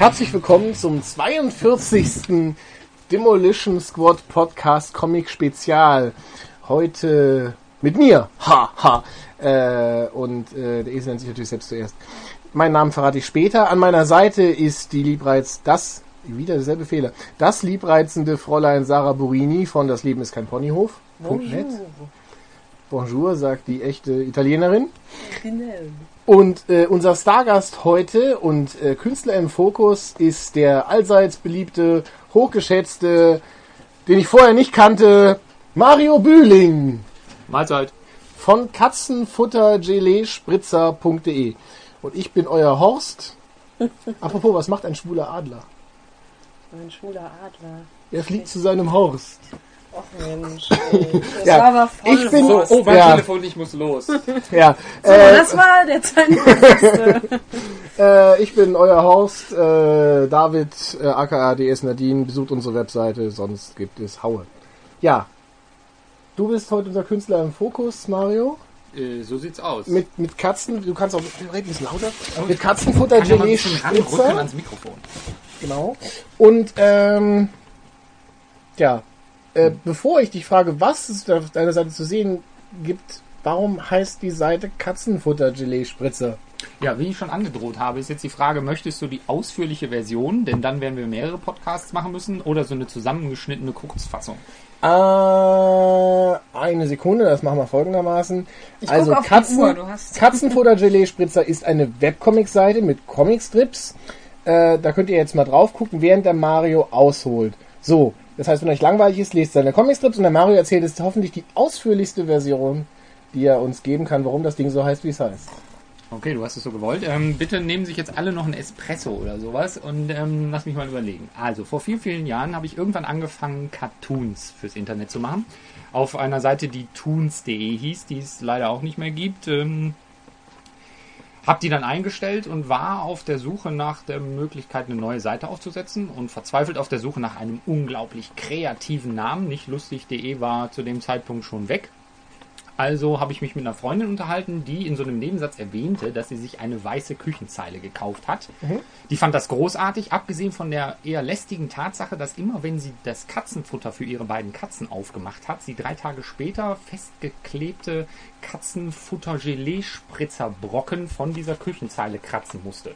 Herzlich willkommen zum 42. Demolition Squad Podcast Comic Spezial. Heute mit mir. Ha, ha. Äh, und äh, der Esel nennt sich natürlich selbst zuerst. Meinen Namen verrate ich später. An meiner Seite ist die Liebreiz, das, wieder derselbe Fehler, das liebreizende Fräulein Sarah Burini von Das Leben ist kein Ponyhof. Bonjour. Bonjour, sagt die echte Italienerin. Und äh, unser Stargast heute und äh, Künstler im Fokus ist der allseits beliebte, hochgeschätzte, den ich vorher nicht kannte, Mario Bühling Mahlzeit. von katzenfuttergeleespritzer.de. Und ich bin euer Horst. Apropos, was macht ein schwuler Adler? Ein schwuler Adler. Er fliegt zu seinem Horst. Och Mensch, ey. Das Ja, war aber voll ich bin- was. Oh, mein Ja. Telefon, ich muss los. Ja, So, äh, das war der Zeitpunkt. äh, ich bin euer Horst, äh, David, äh, aka DS Nadine. Besucht unsere Webseite, sonst gibt es Haue. Ja, du bist heute unser Künstler im Fokus, Mario. äh, so sieht's aus. Mit, mit Katzen, du kannst auch red ein bisschen lauter. Mit Katzenfutter, Gelee, Spritzer. ans Mikrofon. Genau. Und ähm, ja, äh, bevor ich dich frage, was es auf deiner Seite zu sehen gibt, warum heißt die Seite Katzenfutter Gelee Spritzer? Ja, wie ich schon angedroht habe, ist jetzt die Frage, möchtest du die ausführliche Version, denn dann werden wir mehrere Podcasts machen müssen, oder so eine zusammengeschnittene Kurzfassung? Äh, eine Sekunde, das machen wir folgendermaßen. Ich also Katzen, Uhr, du hast- Katzenfutter Gelee Spritzer ist eine Webcomic-Seite mit Comicstrips. Äh, da könnt ihr jetzt mal drauf gucken, während der Mario ausholt. So, das heißt, wenn euch langweilig ist, lest seine Comicstrips und der Mario erzählt jetzt hoffentlich die ausführlichste Version, die er uns geben kann, warum das Ding so heißt, wie es heißt. Okay, du hast es so gewollt. Ähm, bitte nehmen sich jetzt alle noch ein Espresso oder sowas und ähm, lass mich mal überlegen. Also, vor vielen, vielen Jahren habe ich irgendwann angefangen, Cartoons fürs Internet zu machen. Auf einer Seite, die toons.de hieß, die es leider auch nicht mehr gibt. Ähm, hab die dann eingestellt und war auf der Suche nach der Möglichkeit, eine neue Seite aufzusetzen und verzweifelt auf der Suche nach einem unglaublich kreativen Namen. Nicht lustig.de war zu dem Zeitpunkt schon weg. Also habe ich mich mit einer Freundin unterhalten, die in so einem Nebensatz erwähnte, dass sie sich eine weiße Küchenzeile gekauft hat. Die fand das großartig, abgesehen von der eher lästigen Tatsache, dass immer wenn sie das Katzenfutter für ihre beiden Katzen aufgemacht hat, sie drei Tage später festgeklebte Katzenfutter-Gelee-Spritzerbrocken von dieser Küchenzeile kratzen musste.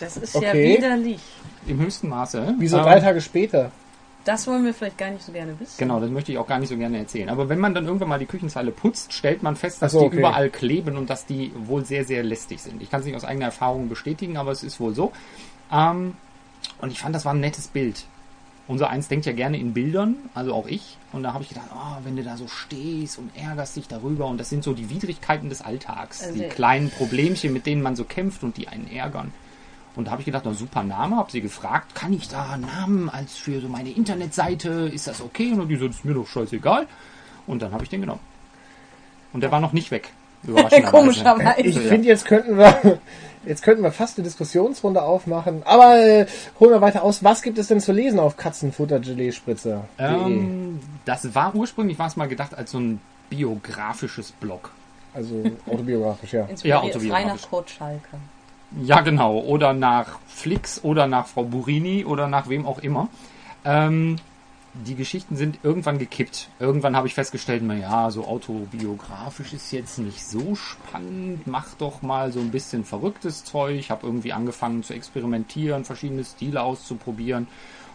Das ist ja Okay. widerlich. Im höchsten Maße. Wieso Ähm, drei Tage später? Das wollen wir vielleicht gar nicht so gerne wissen. Genau, das möchte ich auch gar nicht so gerne erzählen. Aber wenn man dann irgendwann mal die Küchenzeile putzt, stellt man fest, dass so, die okay. überall kleben und dass die wohl sehr, sehr lästig sind. Ich kann es nicht aus eigener Erfahrung bestätigen, aber es ist wohl so. Ähm, und ich fand, das war ein nettes Bild. Unser Eins denkt ja gerne in Bildern, also auch ich. Und da habe ich gedacht, oh, wenn du da so stehst und ärgerst dich darüber. Und das sind so die Widrigkeiten des Alltags. Also- die kleinen Problemchen, mit denen man so kämpft und die einen ärgern. Und da habe ich gedacht, na super Name, habe sie gefragt, kann ich da einen Namen als für so meine Internetseite, ist das okay? Und die so, das ist mir doch scheißegal. Und dann habe ich den genommen. Und der war noch nicht weg. Komischerweise. Ich finde, jetzt könnten wir jetzt könnten wir fast eine Diskussionsrunde aufmachen. Aber äh, holen wir weiter aus. Was gibt es denn zu lesen auf Katzenfutter Gelee Spritzer? Ähm, das war ursprünglich, war es mal gedacht als so ein biografisches Blog. Also autobiografisch, ja. Inspiriert Ja, frei autobiografisch. nach Kurt Schalke. Ja, genau. Oder nach Flix oder nach Frau Burini oder nach wem auch immer. Ähm, die Geschichten sind irgendwann gekippt. Irgendwann habe ich festgestellt, na ja, so autobiografisch ist jetzt nicht so spannend. Mach doch mal so ein bisschen verrücktes Zeug. Ich habe irgendwie angefangen zu experimentieren, verschiedene Stile auszuprobieren.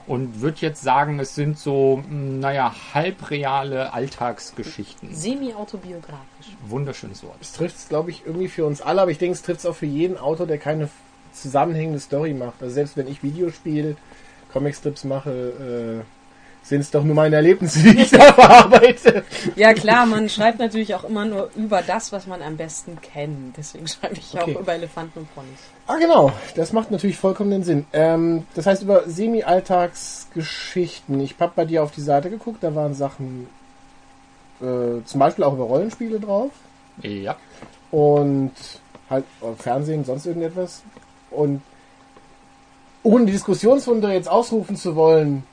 Und würde jetzt sagen, es sind so, mh, naja, halbreale Alltagsgeschichten. Semi-autobiografisch. Wunderschönes Wort. Es trifft es, glaube ich, irgendwie für uns alle, aber ich denke, es trifft es auch für jeden Autor, der keine zusammenhängende Story macht. Also selbst wenn ich Videospiel, Comicstrips mache, äh, sind es doch nur meine Erlebnisse, die ich da verarbeite. Ja klar, man schreibt natürlich auch immer nur über das, was man am besten kennt. Deswegen schreibe ich Okay. auch über Elefanten und Ponys. Ah, genau. Das macht natürlich vollkommen den Sinn. Ähm, das heißt, über Semi-Alltagsgeschichten. Ich habe bei dir auf die Seite geguckt, da waren Sachen, äh, zum Beispiel auch über Rollenspiele drauf. Ja. Und halt äh, Fernsehen, sonst irgendetwas. Und ohne die Diskussionsrunde jetzt ausrufen zu wollen,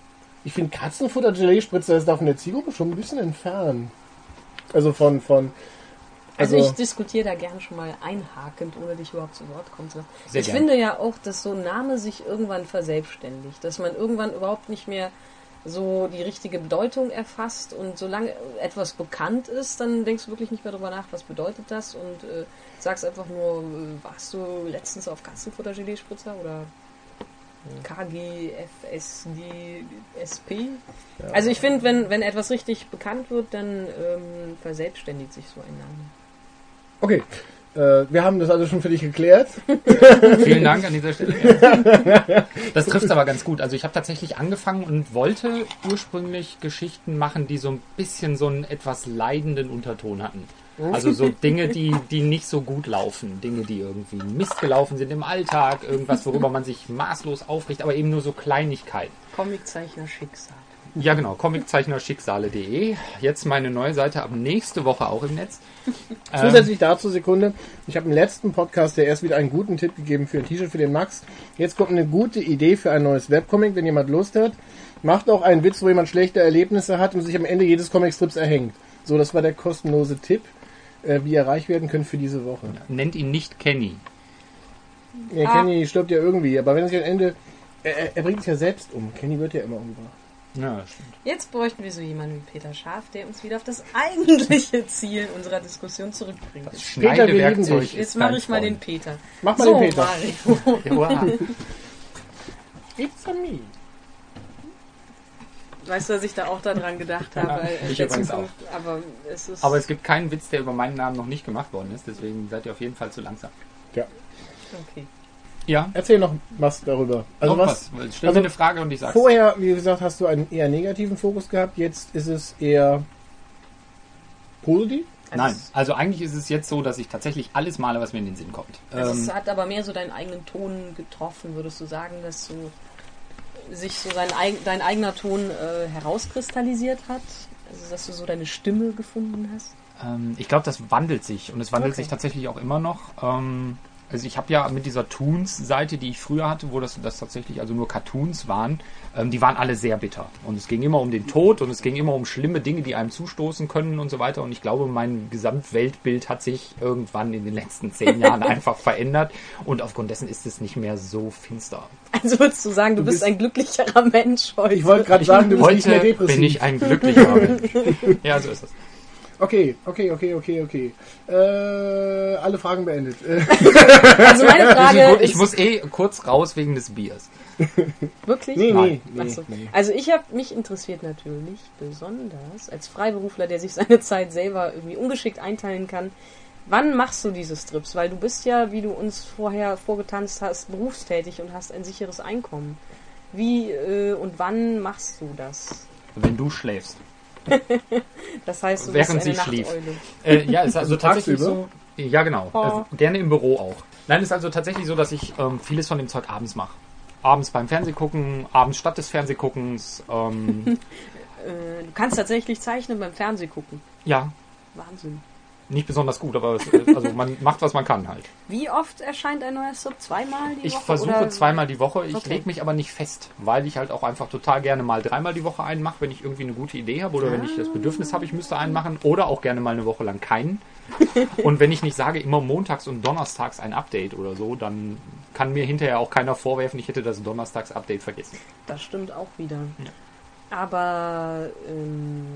ich finde Katzenfutter Gelee-Spritzer ist da von der Zielgruppe schon ein bisschen entfernt. Also von, von, Also, Also- ich diskutiere da gerne schon mal einhakend, ohne dich überhaupt zu Wort kommen zu lassen. Sehr ich gern. finde ja auch, dass so ein Name sich irgendwann verselbstständigt, dass man irgendwann überhaupt nicht mehr so die richtige Bedeutung erfasst und solange etwas bekannt ist, dann denkst du wirklich nicht mehr darüber nach, was bedeutet das und äh, sagst einfach nur, äh, warst du letztens auf Katzenfutter-Gelee-Spritzer oder KGFSDSP? Also ich finde, wenn, wenn etwas richtig bekannt wird, dann ähm, verselbstständigt sich so ein Name. okay. Äh, wir haben das alles schon für dich geklärt. Vielen Dank an dieser Stelle. Das trifft aber ganz gut. Also ich habe tatsächlich angefangen und wollte ursprünglich Geschichten machen, die so ein bisschen so einen etwas leidenden Unterton hatten. Also so Dinge, die, die nicht so gut laufen. Dinge, die irgendwie Mist gelaufen sind im Alltag. Irgendwas, worüber man sich maßlos aufricht, aber eben nur so Kleinigkeiten. Comiczeichner Schicksal. Ja, genau. Comiczeichnerschicksale.de. Jetzt meine neue Seite ab nächste Woche auch im Netz. Zusätzlich dazu, Sekunde, ich habe im letzten Podcast ja erst wieder einen guten Tipp gegeben für ein T-Shirt für den Max. Jetzt kommt eine gute Idee für ein neues Webcomic, wenn jemand Lust hat. Macht auch einen Witz, wo jemand schlechte Erlebnisse hat und sich am Ende jedes Comicstrips erhängt. So, das war der kostenlose Tipp, äh, wie ihr reich werden könnt für diese Woche. nennt ihn nicht Kenny. Ja, Ah. Kenny stirbt ja irgendwie, aber wenn er sich am Ende... Er, er- bringt sich ja selbst um. Kenny wird ja immer umgebracht. Ja, stimmt. Jetzt bräuchten wir so jemanden wie Peter Scharf, der uns wieder auf das eigentliche Ziel unserer Diskussion zurückbringt. Das Peter, wir lieben Schneidewerkzeug dich. ist Jetzt mache ich mal den. Peter. Mach mal so, den Peter. Mario. It's a me. Weißt du, dass ich da auch daran gedacht habe? Ja, ich übrigens Zukunft, Aber es ist. Aber es gibt keinen Witz, der über meinen Namen noch nicht gemacht worden ist, deswegen seid ihr auf jeden Fall zu langsam. Ja. okay. Ja, Erzähl noch was darüber. Also noch was, was? Stell also mir eine Frage und ich sag's. Vorher, wie gesagt, hast du einen eher negativen Fokus gehabt, jetzt ist es eher positiv. Also Nein, also eigentlich ist es jetzt so, dass ich tatsächlich alles male, was mir in den Sinn kommt. also Ähm, es hat aber mehr so deinen eigenen Ton getroffen, würdest du sagen, dass so sich so sein, dein eigener Ton äh, herauskristallisiert hat? Also dass du so deine Stimme gefunden hast? Ähm, ich glaube, das wandelt sich und es wandelt Okay. sich tatsächlich auch immer noch. Ähm, also ich habe ja mit dieser Toons-Seite, die ich früher hatte, wo das, das tatsächlich also nur Cartoons waren, ähm, die waren alle sehr bitter. Und es ging immer um den Tod und es ging immer um schlimme Dinge, die einem zustoßen können und so weiter. Und ich glaube, mein Gesamtweltbild hat sich irgendwann in den letzten zehn Jahren einfach verändert. Und aufgrund dessen ist es nicht mehr so finster. Also würdest du sagen, du, Du bist bist- ein glücklicherer Mensch heute? Ich wollte gerade sagen, du bist nicht mehr Heute depressiv. bin ich ein glücklicher Mensch. Ja, so ist es. Okay, okay, okay, okay, okay. Äh, alle Fragen beendet. Also meine Frage Ich ist muss eh kurz raus wegen des Biers. wirklich. nee, nee, Nein. nee, Ach so. nee. Also ich habe mich interessiert natürlich besonders als Freiberufler, der sich seine Zeit selber irgendwie ungeschickt einteilen kann. Wann machst du diese Strips? Weil du bist ja, wie du uns vorher vorgetanzt hast, berufstätig und hast ein sicheres Einkommen. Wie äh, und wann machst du das? Wenn du schläfst. Das heißt, du Während bist eine sie schlief. Äh, ja, ist also Also tatsächlich tagsüber? so. Ja, genau. Oh. Also gerne im Büro auch. Nein, ist also tatsächlich so, dass ich ähm, vieles von dem Zeug abends mache. Abends beim Fernsehgucken, abends statt des Fernsehguckens. Ähm, Äh, du kannst tatsächlich zeichnen beim Fernsehgucken. ja, Wahnsinn. Nicht besonders gut, aber es, äh, also man macht, was man kann halt. Wie oft erscheint ein neuer Strip? Zweimal die Ich Woche? versuche oder? zweimal die Woche. Ich Okay. lege mich aber nicht fest, weil ich halt auch einfach total gerne mal dreimal die Woche einen mache, wenn ich irgendwie eine gute Idee habe oder wenn ich das Bedürfnis habe, ich müsste einen machen oder auch gerne mal eine Woche lang keinen. Und wenn ich nicht sage, immer montags und donnerstags ein Update oder so, dann kann mir hinterher auch keiner vorwerfen, ich hätte das Donnerstags-Update vergessen. Das stimmt auch wieder. Aber ähm,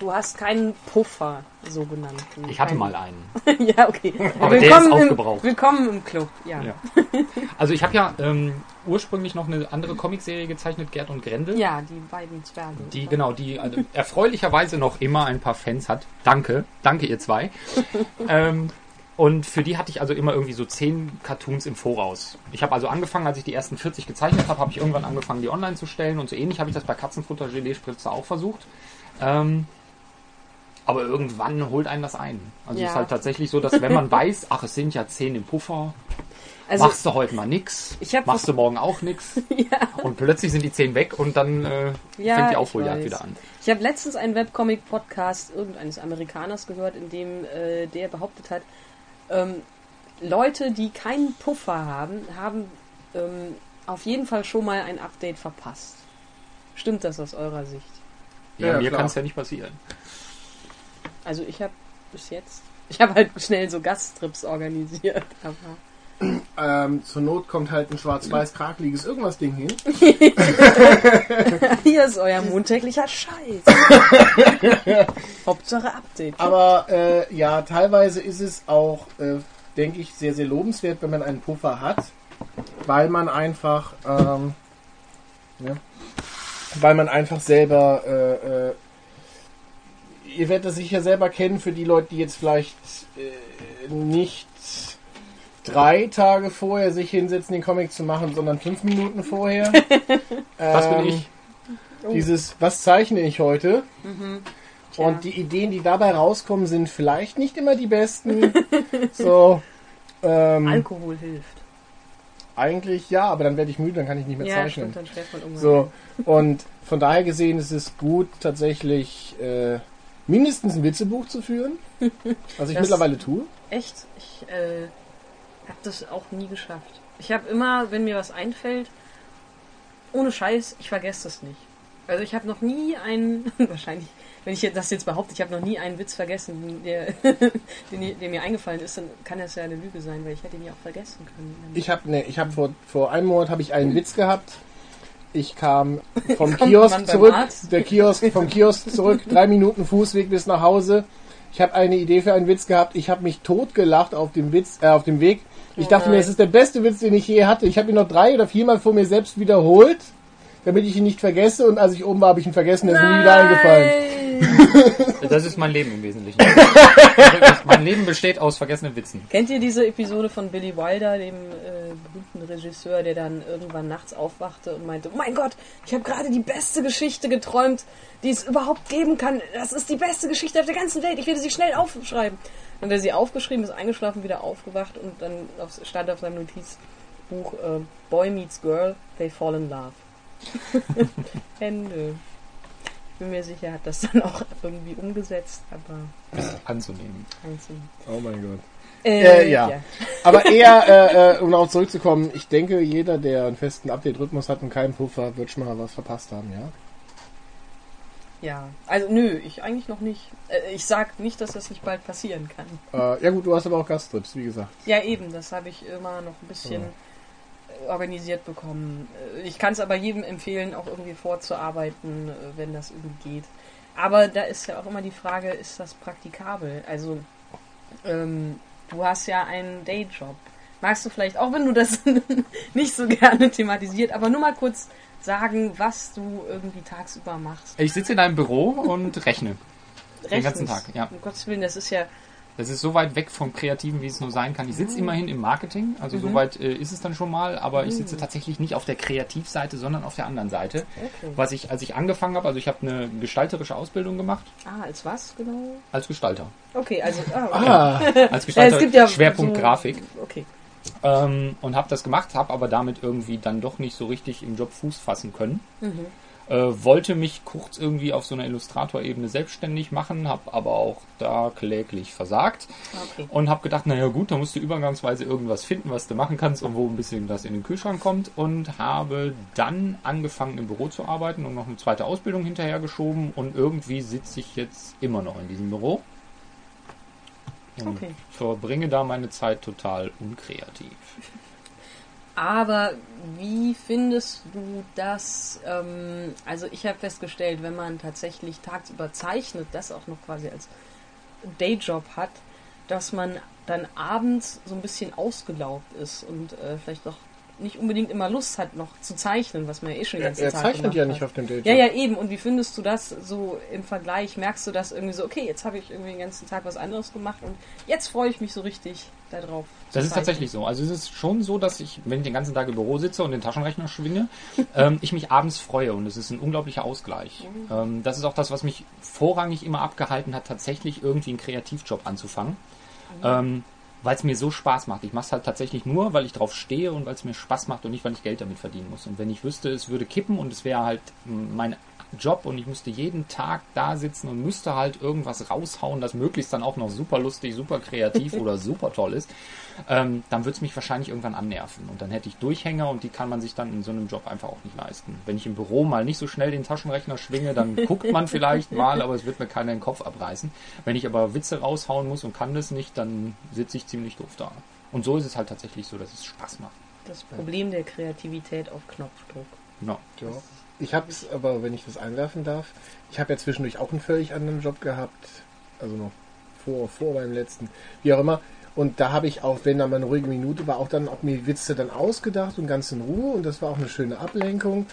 du hast keinen Puffer, sogenannten. Ich hatte mal einen. ja, okay. Aber der willkommen, ist im, aufgebraucht. willkommen im Club. Ja. Ja. Also ich habe ja ähm, ursprünglich noch eine andere Comicserie gezeichnet, Gerd und Grendel. Ja, die beiden Zwerge. Die, genau, die also, erfreulicherweise noch immer ein paar Fans hat. Danke, danke ihr zwei. ähm, Und für die hatte ich also immer irgendwie so zehn Cartoons im Voraus. Ich habe also angefangen, als ich die ersten 40 gezeichnet habe, habe ich irgendwann angefangen, die online zu stellen. Und so ähnlich habe ich das bei Katzenfutter Gelee Spritzer auch versucht. Ähm, aber irgendwann holt einen das ein. Also Ja. es ist halt tatsächlich so, dass wenn man weiß, ach, es sind ja zehn im Puffer, Also, machst du heute mal nix, machst du morgen auch nix. ja, Und plötzlich sind die zehn weg und dann äh, Ja, fängt die Aufholjagd wieder an. ich habe letztens einen Webcomic-Podcast irgendeines Amerikaners gehört, in dem äh, der behauptet hat, ähm, Leute, die keinen Puffer haben, haben ähm, auf jeden Fall schon mal ein Update verpasst. Stimmt das aus eurer Sicht? Ja, Ja, mir kann es ja nicht passieren. Also ich habe bis jetzt, ich habe halt schnell so Gasttrips organisiert, aber Ähm, zur Not kommt halt ein schwarz-weiß krakeliges irgendwas Ding hin. hier ist euer montäglicher Scheiß. Hauptsache Update. Aber äh, ja, teilweise ist es auch, äh, denke ich, sehr, sehr lobenswert, wenn man einen Puffer hat, weil man einfach, ähm, ne, weil man einfach selber, äh, äh, ihr werdet das sicher selber kennen, für die Leute, die jetzt vielleicht äh, nicht drei Tage vorher sich hinsetzen, den Comic zu machen, sondern fünf Minuten vorher. Was bin Ähm, ich? Dieses, was zeichne ich heute? Tja. Und die Ideen, die dabei rauskommen, sind vielleicht nicht immer die besten. so, ähm, Alkohol hilft. eigentlich ja, aber dann werde ich müde, dann kann ich nicht mehr Ja, zeichnen. stimmt, dann. So, und von daher gesehen ist es gut, tatsächlich äh, mindestens ein Witzebuch zu führen, was ich Das- mittlerweile tue. Echt? Ich äh, habe das auch nie geschafft. Ich habe immer, wenn mir was einfällt, ohne Scheiß, ich vergesse das nicht. Also ich habe noch nie einen, wahrscheinlich, wenn ich das jetzt behaupte, ich habe noch nie einen Witz vergessen, der, den, der mir eingefallen ist, dann kann das ja eine Lüge sein, weil ich hätte ihn ja auch vergessen können. Ich habe ne, ich habe vor, vor einem Monat habe ich einen Witz gehabt. Ich kam vom Kommt Kiosk zurück, der Kiosk vom Kiosk zurück, drei Minuten Fußweg bis nach Hause. Ich habe eine Idee für einen Witz gehabt. Ich habe mich totgelacht auf dem Witz, äh, auf dem Weg. Ich Oh dachte mir, es ist der beste Witz, den ich je hatte. Ich habe ihn noch drei oder viermal vor mir selbst wiederholt, damit ich ihn nicht vergesse. Und als ich oben war, habe ich ihn vergessen. Der ist mir nie wieder eingefallen. Das ist mein Leben im Wesentlichen. Mein Leben besteht aus vergessenen Witzen. Kennt ihr diese Episode von Billy Wilder, dem äh, berühmten Regisseur, der dann irgendwann nachts aufwachte und meinte, oh mein Gott, ich habe gerade die beste Geschichte geträumt, die es überhaupt geben kann. Das ist die beste Geschichte auf der ganzen Welt. Ich werde sie schnell aufschreiben. Und er hat sie aufgeschrieben, ist eingeschlafen, wieder aufgewacht und dann auf, stand auf seinem Notizbuch äh, Boy meets Girl, they fall in love. Ende. Ich bin mir sicher, er hat das dann auch irgendwie umgesetzt, aber Anzunehmen. einzeln. Oh mein Gott. Äh, Äh, ja. Aber eher, äh, äh, um darauf zurückzukommen, ich denke, jeder, der einen festen Update-Rhythmus hat und keinen Puffer, wird schon mal was verpasst haben, ja? Ja, also nö, ich eigentlich noch nicht. Äh, Ich sag nicht, dass das nicht bald passieren kann. Äh, ja gut, du hast aber auch Gasttrips, wie gesagt. Ja, eben, das habe ich immer noch ein bisschen äh, organisiert bekommen. Äh, Ich kann es aber jedem empfehlen, auch irgendwie vorzuarbeiten, äh, wenn das irgendwie geht. Aber da ist ja auch immer die Frage, ist das praktikabel? Also, ähm, du hast ja einen Dayjob. Magst du vielleicht, auch wenn du das nicht so gerne thematisiert, aber nur mal kurz sagen, was du irgendwie tagsüber machst. Ich sitze in einem Büro und rechne. Den ganzen Rechnest. Tag, ja. Um Gottes Willen, das ist ja Das ist so weit weg vom Kreativen, wie es nur sein kann. Ich sitze immerhin im Marketing, also Mhm. so weit äh, ist es dann schon mal, aber ich sitze tatsächlich nicht auf der Kreativseite, sondern auf der anderen Seite. Okay. Was ich, als ich angefangen habe, also ich habe eine gestalterische Ausbildung gemacht Ah, als was genau? als Gestalter. Okay, also. Ah, okay. Ah, Als Gestalter es gibt ja Schwerpunkt so- Grafik. Okay. Ähm, und habe das gemacht, habe aber damit irgendwie dann doch nicht so richtig im Job Fuß fassen können. Mhm. Äh, wollte mich kurz irgendwie auf so einer Illustratorebene selbstständig machen, habe aber auch da kläglich versagt Okay. und habe gedacht, naja gut, da musst du übergangsweise irgendwas finden, was du machen kannst und wo ein bisschen das in den Kühlschrank kommt und habe dann angefangen im Büro zu arbeiten und noch eine zweite Ausbildung hinterhergeschoben und irgendwie sitze ich jetzt immer noch in diesem Büro und Okay. verbringe da meine Zeit total unkreativ. Aber wie findest du das? Ähm, also ich habe festgestellt, wenn man tatsächlich tagsüber zeichnet, das auch noch quasi als Dayjob hat, dass man dann abends so ein bisschen ausgelaugt ist und äh, vielleicht auch nicht unbedingt immer Lust hat, noch zu zeichnen, was man ja eh schon den Er, ganzen er Tag zeichnet gemacht ja hat. nicht auf dem Date. Ja, ja, eben. Und wie findest du das so im Vergleich? Merkst du das irgendwie so, okay, jetzt habe ich irgendwie den ganzen Tag was anderes gemacht und jetzt freue ich mich so richtig darauf. Das ist zeichnen. tatsächlich so. Also es ist schon so, dass ich, wenn ich den ganzen Tag im Büro sitze und den Taschenrechner schwinge, ähm, ich mich abends freue und es ist ein unglaublicher Ausgleich. Ähm, das ist auch das, was mich vorrangig immer abgehalten hat, tatsächlich irgendwie einen Kreativjob anzufangen. Ähm, weil es mir so Spaß macht. Ich mache es halt tatsächlich nur, weil ich drauf stehe und weil es mir Spaß macht und nicht, weil ich Geld damit verdienen muss. Und wenn ich wüsste, es würde kippen und es wäre halt mein Job und ich müsste jeden Tag da sitzen und müsste halt irgendwas raushauen, das möglichst dann auch noch super lustig, super kreativ oder super toll ist, ähm, dann würde es mich wahrscheinlich irgendwann annerven. Und dann hätte ich Durchhänger und die kann man sich dann in so einem Job einfach auch nicht leisten. Wenn ich im Büro mal nicht so schnell den Taschenrechner schwinge, dann guckt man vielleicht mal, aber es wird mir keiner den Kopf abreißen. Wenn ich aber Witze raushauen muss und kann das nicht, dann sitze ich ziemlich doof da. Und so ist es halt tatsächlich so, dass es Spaß macht. Das Problem der Kreativität auf Knopfdruck. Ja. Ja. Ich habe es aber, wenn ich das einwerfen darf, ich habe ja zwischendurch auch einen völlig anderen Job gehabt, also noch vor, vor meinem letzten, wie auch immer. Und da habe ich auch, wenn da mal eine ruhige Minute war, auch dann auch mir Witze dann ausgedacht und ganz in Ruhe und das war auch eine schöne Ablenkung.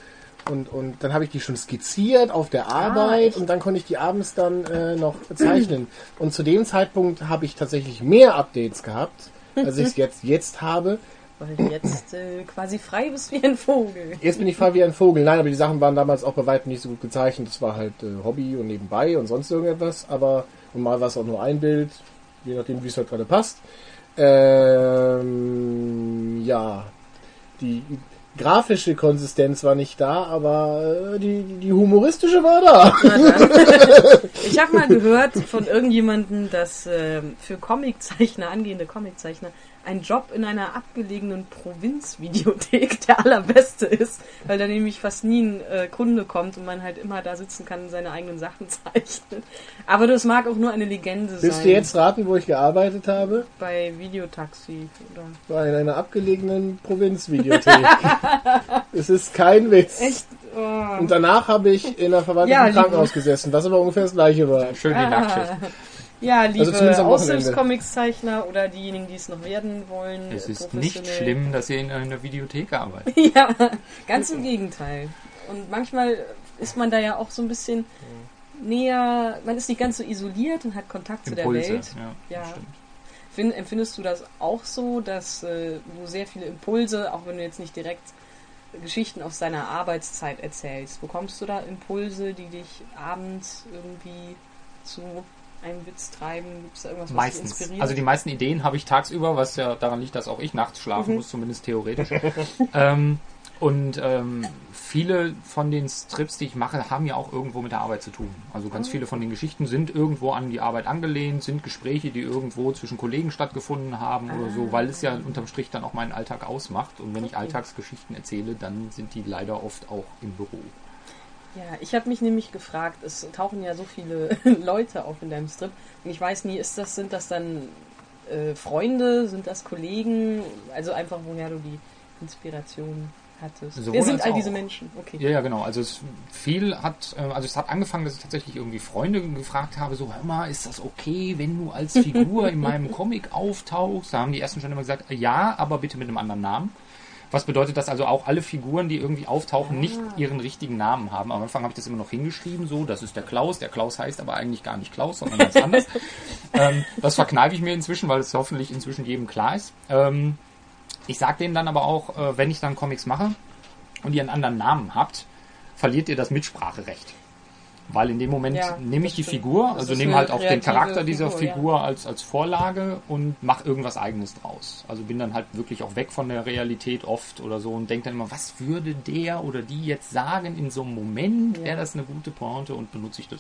Und, und dann habe ich die schon skizziert auf der Arbeit echt? und dann konnte ich die abends dann äh, noch zeichnen. Und zu dem Zeitpunkt habe ich tatsächlich mehr Updates gehabt, als ich es jetzt, jetzt habe. Weil du jetzt äh, quasi frei bist wie ein Vogel. Jetzt bin ich frei wie ein Vogel. Nein, aber die Sachen waren damals auch bei weitem nicht so gut gezeichnet. Das war halt äh, Hobby und nebenbei und sonst irgendetwas. Aber und mal war es auch nur ein Bild, je nachdem, wie es halt gerade passt. Ähm, ja, die grafische Konsistenz war nicht da, aber äh, die, die humoristische war da. Ich habe mal gehört von irgendjemandem, dass ähm, für Comiczeichner, angehende Comiczeichner, ein Job in einer abgelegenen Provinzvideothek der allerbeste ist, weil da nämlich fast nie ein äh, Kunde kommt und man halt immer da sitzen kann und seine eigenen Sachen zeichnet. Aber das mag auch nur eine Legende sein. Willst du jetzt raten, wo ich gearbeitet habe? bei Videotaxi oder in einer abgelegenen Provinzvideothek. es ist kein Witz. echt oh. Und danach habe ich in einer Verwaltung Ja, im Krankenhaus gesessen, was aber ungefähr das gleiche war. Schön die Ah. Nachtschicht. Ja, liebe Also. Aushilfscomiczeichner oder diejenigen, die es noch werden wollen. Es ist nicht schlimm, dass ihr in einer Videothek arbeitet. Ja, ganz im Gegenteil. Und manchmal ist man da ja auch so ein bisschen näher, man ist nicht ganz so isoliert und hat Kontakt zu der Impulse. Welt. Ja, Ja. Find, empfindest du das auch so, dass äh, du sehr viele Impulse, auch wenn du jetzt nicht direkt Geschichten aus deiner Arbeitszeit erzählst, bekommst du da Impulse, die dich abends irgendwie zu einem Witz treiben? Gibt es da irgendwas, was dich Meistens. inspiriert? Also die meisten Ideen habe ich tagsüber, was ja daran liegt, dass auch ich nachts schlafen Mhm. muss, zumindest theoretisch. ähm, und ähm, viele von den Strips, die ich mache, haben ja auch irgendwo mit der Arbeit zu tun. Also ganz viele von den Geschichten sind irgendwo an die Arbeit angelehnt, sind Gespräche, die irgendwo zwischen Kollegen stattgefunden haben oder so, weil es ja unterm Strich dann auch meinen Alltag ausmacht. Und wenn ich Ah. Alltagsgeschichten erzähle, dann sind die leider oft auch im Büro. Ja, ich habe mich nämlich gefragt, es tauchen ja so viele Leute auf in deinem Strip und ich weiß nie, ist das, sind das dann äh, Freunde, sind das Kollegen, also einfach woher du die Inspiration hattest. Sowohl Wer sind all auch. diese Menschen? Okay. Ja, ja, genau. Also es viel hat, äh, also es hat angefangen, dass ich tatsächlich irgendwie Freunde gefragt habe, so hör mal, ist das okay, wenn du als Figur in meinem Comic auftauchst? Da haben die ersten schon immer gesagt, ja, aber bitte mit einem anderen Namen. Was bedeutet, dass also auch alle Figuren, die irgendwie auftauchen, nicht ihren richtigen Namen haben. Am Anfang habe ich das immer noch hingeschrieben, so, das ist der Klaus. Der Klaus heißt aber eigentlich gar nicht Klaus, sondern ganz anders. ähm, das verkneife ich mir inzwischen, weil es hoffentlich inzwischen jedem klar ist. Ähm, ich sage denen dann aber auch, äh, wenn ich dann Comics mache und ihr einen anderen Namen habt, verliert ihr das Mitspracherecht. Weil in dem Moment Ja, nehme ich die stimmt. Figur, Das also nehme halt auch den Charakter dieser Figur, ja. Figur als, als Vorlage und mache irgendwas eigenes draus. Also bin dann halt wirklich auch weg von der Realität oft oder so und denke dann immer, was würde der oder die jetzt sagen in so einem Moment? Ja. Wäre das eine gute Pointe und benutze ich das.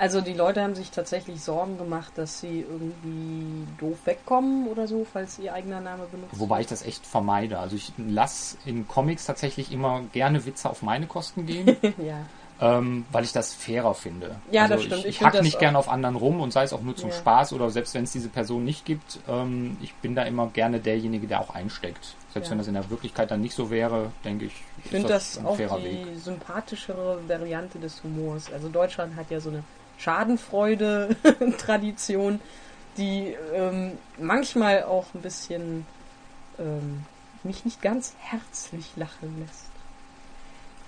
Also die Leute haben sich tatsächlich Sorgen gemacht, dass sie irgendwie doof wegkommen oder so, falls ihr eigener Name benutzt Wobei ich das echt vermeide. Also ich lasse in Comics tatsächlich immer gerne Witze auf meine Kosten gehen. ja. Ähm, weil ich das fairer finde. Ja, also das stimmt. Ich, Ich hack das nicht gerne auf anderen rum und sei es auch nur zum Ja. Spaß oder selbst wenn es diese Person nicht gibt. Ähm, ich bin da immer gerne derjenige, der auch einsteckt. Selbst Ja. wenn das in der Wirklichkeit dann nicht so wäre, denke ich, Ich ist finde das, ein auch fairer die Weg. sympathischere Variante des Humors. Also Deutschland hat ja so eine Schadenfreude-Tradition, die ähm, manchmal auch ein bisschen ähm, mich nicht ganz herzlich lachen lässt.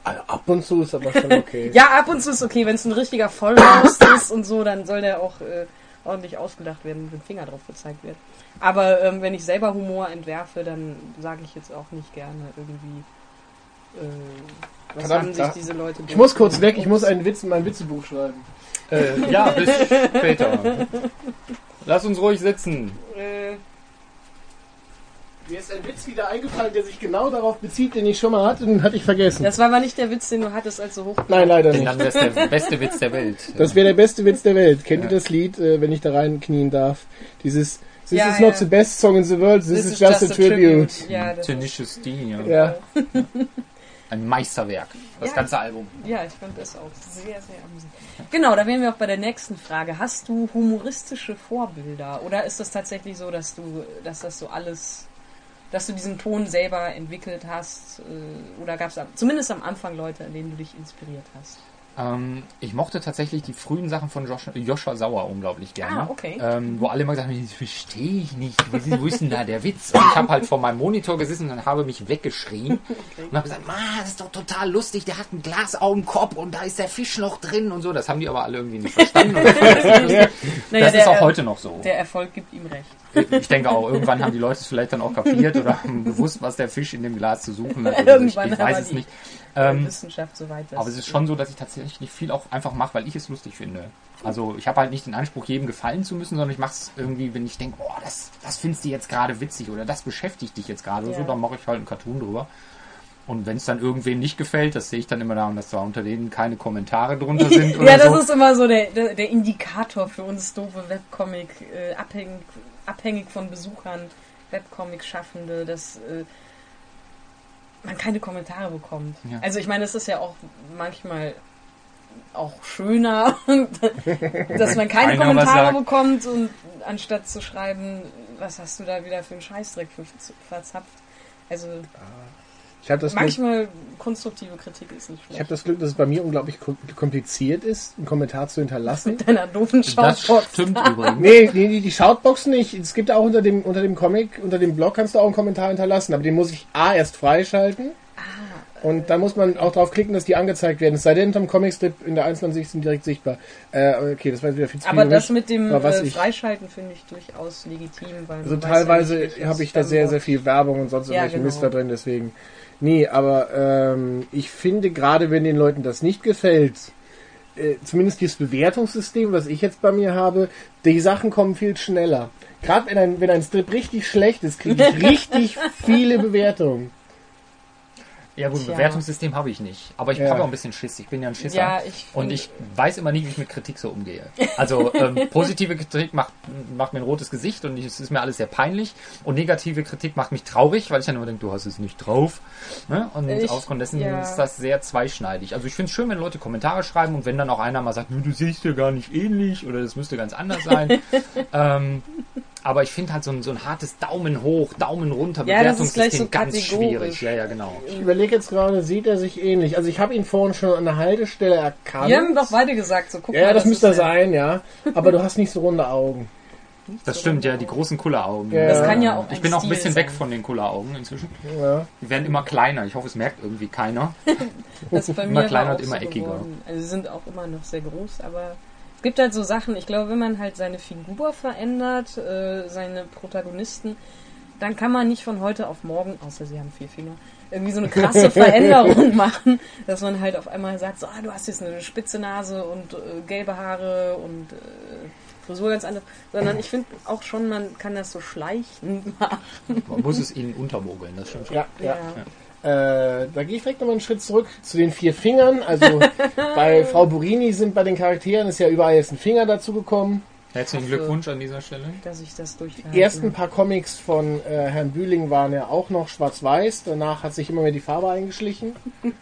Also ab und zu ist aber schon okay. Ja, ab und zu ist okay, wenn es ein richtiger Vollrost ist und so, dann soll der auch äh, ordentlich ausgedacht werden und mit dem Finger drauf gezeigt wird. Aber ähm, wenn ich selber Humor entwerfe, dann sage ich jetzt auch nicht gerne irgendwie, äh, was Verdammt, haben sich diese Leute Ich muss kurz weg, ich muss einen Witz in mein Witzebuch schreiben. Äh, ja, bis später. Lass uns ruhig sitzen. Äh, Mir ist ein Witz wieder eingefallen, der sich genau darauf bezieht, den ich schon mal hatte, den hatte ich vergessen. das war aber nicht der Witz, den du hattest, als du hoch. Nein, leider Dann nicht. wäre es der beste Witz der Welt. Das wäre der beste Witz der Welt. Kennt Ja. ihr das Lied, äh, wenn ich da reinknien darf? Dieses This Ja, is not ja. the best song in the world, this, is just, a tribute. Ja, das ist, Tenacious D, ja. Ja. Ein Meisterwerk. Das Ja. ganze Album. ja, ich fand das auch sehr, sehr amüsant. Genau, da wären wir auch bei der nächsten Frage. Hast du humoristische Vorbilder? Oder ist das tatsächlich so, dass du, dass das so alles, dass du diesen Ton selber entwickelt hast? äh, Oder gab es zumindest am Anfang Leute, an denen du dich inspiriert hast? Ähm, ich mochte tatsächlich die frühen Sachen von Josh, Joshua Sauer unglaublich gerne. Ah, okay. Ähm, wo alle immer gesagt haben, das verstehe ich nicht. Wo ist, denn da der Witz? Und ich habe halt vor meinem Monitor gesessen und habe mich weggeschrien und habe gesagt, Ma, das ist doch total lustig. Der hat einen Glasaugenkopf und da ist der Fisch noch drin und so. Das haben die aber alle irgendwie nicht verstanden. Das. Naja, das ist auch heute noch so. Der Erfolg gibt ihm recht. Ich denke auch, irgendwann haben die Leute es vielleicht dann auch kapiert oder haben gewusst, was der Fisch in dem Glas zu suchen hat. oder so. Irgendwann ich, ich weiß es nicht. Ähm, Wissenschaft so weit ist. aber es ist schon so, dass ich tatsächlich viel auch einfach mache, weil ich es lustig finde. Also ich habe halt nicht den Anspruch, jedem gefallen zu müssen, sondern ich mache es irgendwie, wenn ich denke, oh, das, das findest du jetzt gerade witzig oder das beschäftigt dich jetzt gerade Ja. so, dann mache ich halt einen Cartoon drüber. Und wenn es dann irgendwem nicht gefällt, das sehe ich dann immer daran, dass da unter denen keine Kommentare drunter sind ja, das so. ist immer so der, der, der Indikator für uns doofe Webcomic, äh, abhängig, von Besuchern, Webcomic-Schaffende, dass äh, man keine Kommentare bekommt. Ja. Also ich meine, es ist ja auch manchmal auch schöner, dass man keine Keiner Kommentare bekommt und anstatt zu schreiben, was hast du da wieder für einen Scheißdreck verzapft. Also Ich habe das, Glück- manchmal konstruktive Kritik ist nicht ich schlecht. hab das Glück, dass es bei mir unglaublich kom- kompliziert ist, einen Kommentar zu hinterlassen. Mit deiner doofen Das Shoutbox. stimmt übrigens. Nee, nee, die, die Shoutbox nicht. Es gibt auch unter dem, unter dem Comic, unter dem Blog kannst du auch einen Kommentar hinterlassen, aber den muss ich A erst freischalten. Und da muss man auch drauf klicken, dass die angezeigt werden. Es sei denn, unterm Comicstrip in der Einzelansicht sind direkt sichtbar. Äh, okay, das war jetzt wieder viel zu Aber das mit dem äh, Freischalten finde ich durchaus legitim, weil Also teilweise ja habe ich da sehr, sehr viel Werbung und sonst Ja, irgendwelche genau. Mist da drin, deswegen. Nee, aber ähm, ich finde gerade, wenn den Leuten das nicht gefällt, äh, zumindest dieses Bewertungssystem, was ich jetzt bei mir habe, die Sachen kommen viel schneller. Gerade wenn ein, wenn ein Strip richtig schlecht ist, kriege ich richtig viele Bewertungen. Ja gut, ein Tja. Bewertungssystem habe ich nicht. Aber ich Ja. habe auch ein bisschen Schiss. Ich bin ja ein Schisser. Ja, ich und ich weiß immer nie, wie ich mit Kritik so umgehe. Also ähm, positive Kritik macht, macht mir ein rotes Gesicht und es ist mir alles sehr peinlich. Und negative Kritik macht mich traurig, weil ich dann immer denke, du hast es nicht drauf. Ne? Und Ich- aufgrund dessen ja. ist das sehr zweischneidig. Also ich finde es schön, wenn Leute Kommentare schreiben und wenn dann auch einer mal sagt, "Nö, du siehst ja gar nicht ähnlich oder das müsste ganz anders sein. ähm, aber ich finde halt so ein, so ein hartes Daumen hoch, Daumen runter Ja, das ist gleich Bewertungssystem so ganz schwierig. Ja, ja, genau. Ich überlege jetzt gerade, sieht er sich ähnlich? Also ich habe ihn vorhin schon an der Haltestelle erkannt. Wir haben doch beide gesagt, so guck ja, mal. das, müsste er ist der- sein, ja. Aber du hast nicht so runde Augen. Das stimmt, ja, die großen Kulleraugen. Ja. Das kann ja auch Ich bin auch ein bisschen sein. weg von den Kulleraugen inzwischen. Ja. Die werden immer kleiner. Ich hoffe, es merkt irgendwie keiner. Das bei Immer mir kleiner war und immer so eckiger. geworden. Also sie sind auch immer noch sehr groß, aber es gibt halt so Sachen, ich glaube, wenn man halt seine Figur verändert, äh, seine Protagonisten, dann kann man nicht von heute auf morgen, außer sie haben vier Finger, irgendwie so eine krasse Veränderung machen, dass man halt auf einmal sagt, so, ah, du hast jetzt eine spitze Nase und äh, gelbe Haare und äh, Frisur ganz anders, sondern ich finde auch schon, man kann das so schleichend machen. Man muss es ihnen untermogeln, das stimmt schon. Ja, ja. Äh, da gehe ich direkt nochmal einen Schritt zurück zu den vier Fingern. Also bei Frau Burini sind bei den Charakteren ist ja überall jetzt ein Finger dazu gekommen. Herzlichen Glückwunsch an dieser Stelle. dass ich das durchhalte. Die ersten paar Comics von äh, Herrn Bühling waren ja auch noch schwarz-weiß. Danach hat sich immer mehr die Farbe eingeschlichen.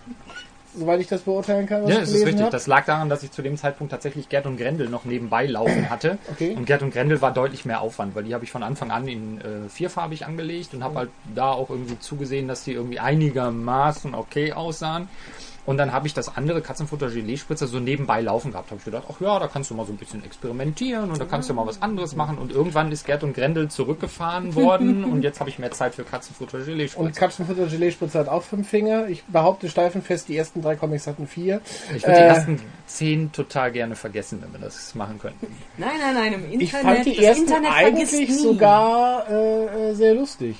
Soweit ich das beurteilen kann, was Ja, das ist richtig. habe. Das lag daran, dass ich zu dem Zeitpunkt tatsächlich Gerd und Grendel noch nebenbei laufen hatte. Okay. Und Gerd und Grendel war deutlich mehr Aufwand, weil die habe ich von Anfang an in äh, vierfarbig angelegt und habe halt da auch irgendwie zugesehen, dass die irgendwie einigermaßen okay aussahen. Und dann habe ich das andere Katzenfutter Gelee-Spritzer so nebenbei laufen gehabt. Habe ich gedacht, ach ja, da kannst du mal so ein bisschen experimentieren und da kannst du mal was anderes machen. Und irgendwann ist Gerd und Grendel zurückgefahren worden und jetzt habe ich mehr Zeit für Katzenfutter Und Gelee-Spritzer. Katzenfutter Gelee-Spritzer hat auch fünf Finger. Ich behaupte steifenfest, die ersten drei Comics hatten vier. Ich würde die Äh, ersten zehn total gerne vergessen, wenn wir das machen könnten. Nein, nein, nein, im Internet. Ich fand die das ersten Internet eigentlich sogar äh, äh, sehr lustig.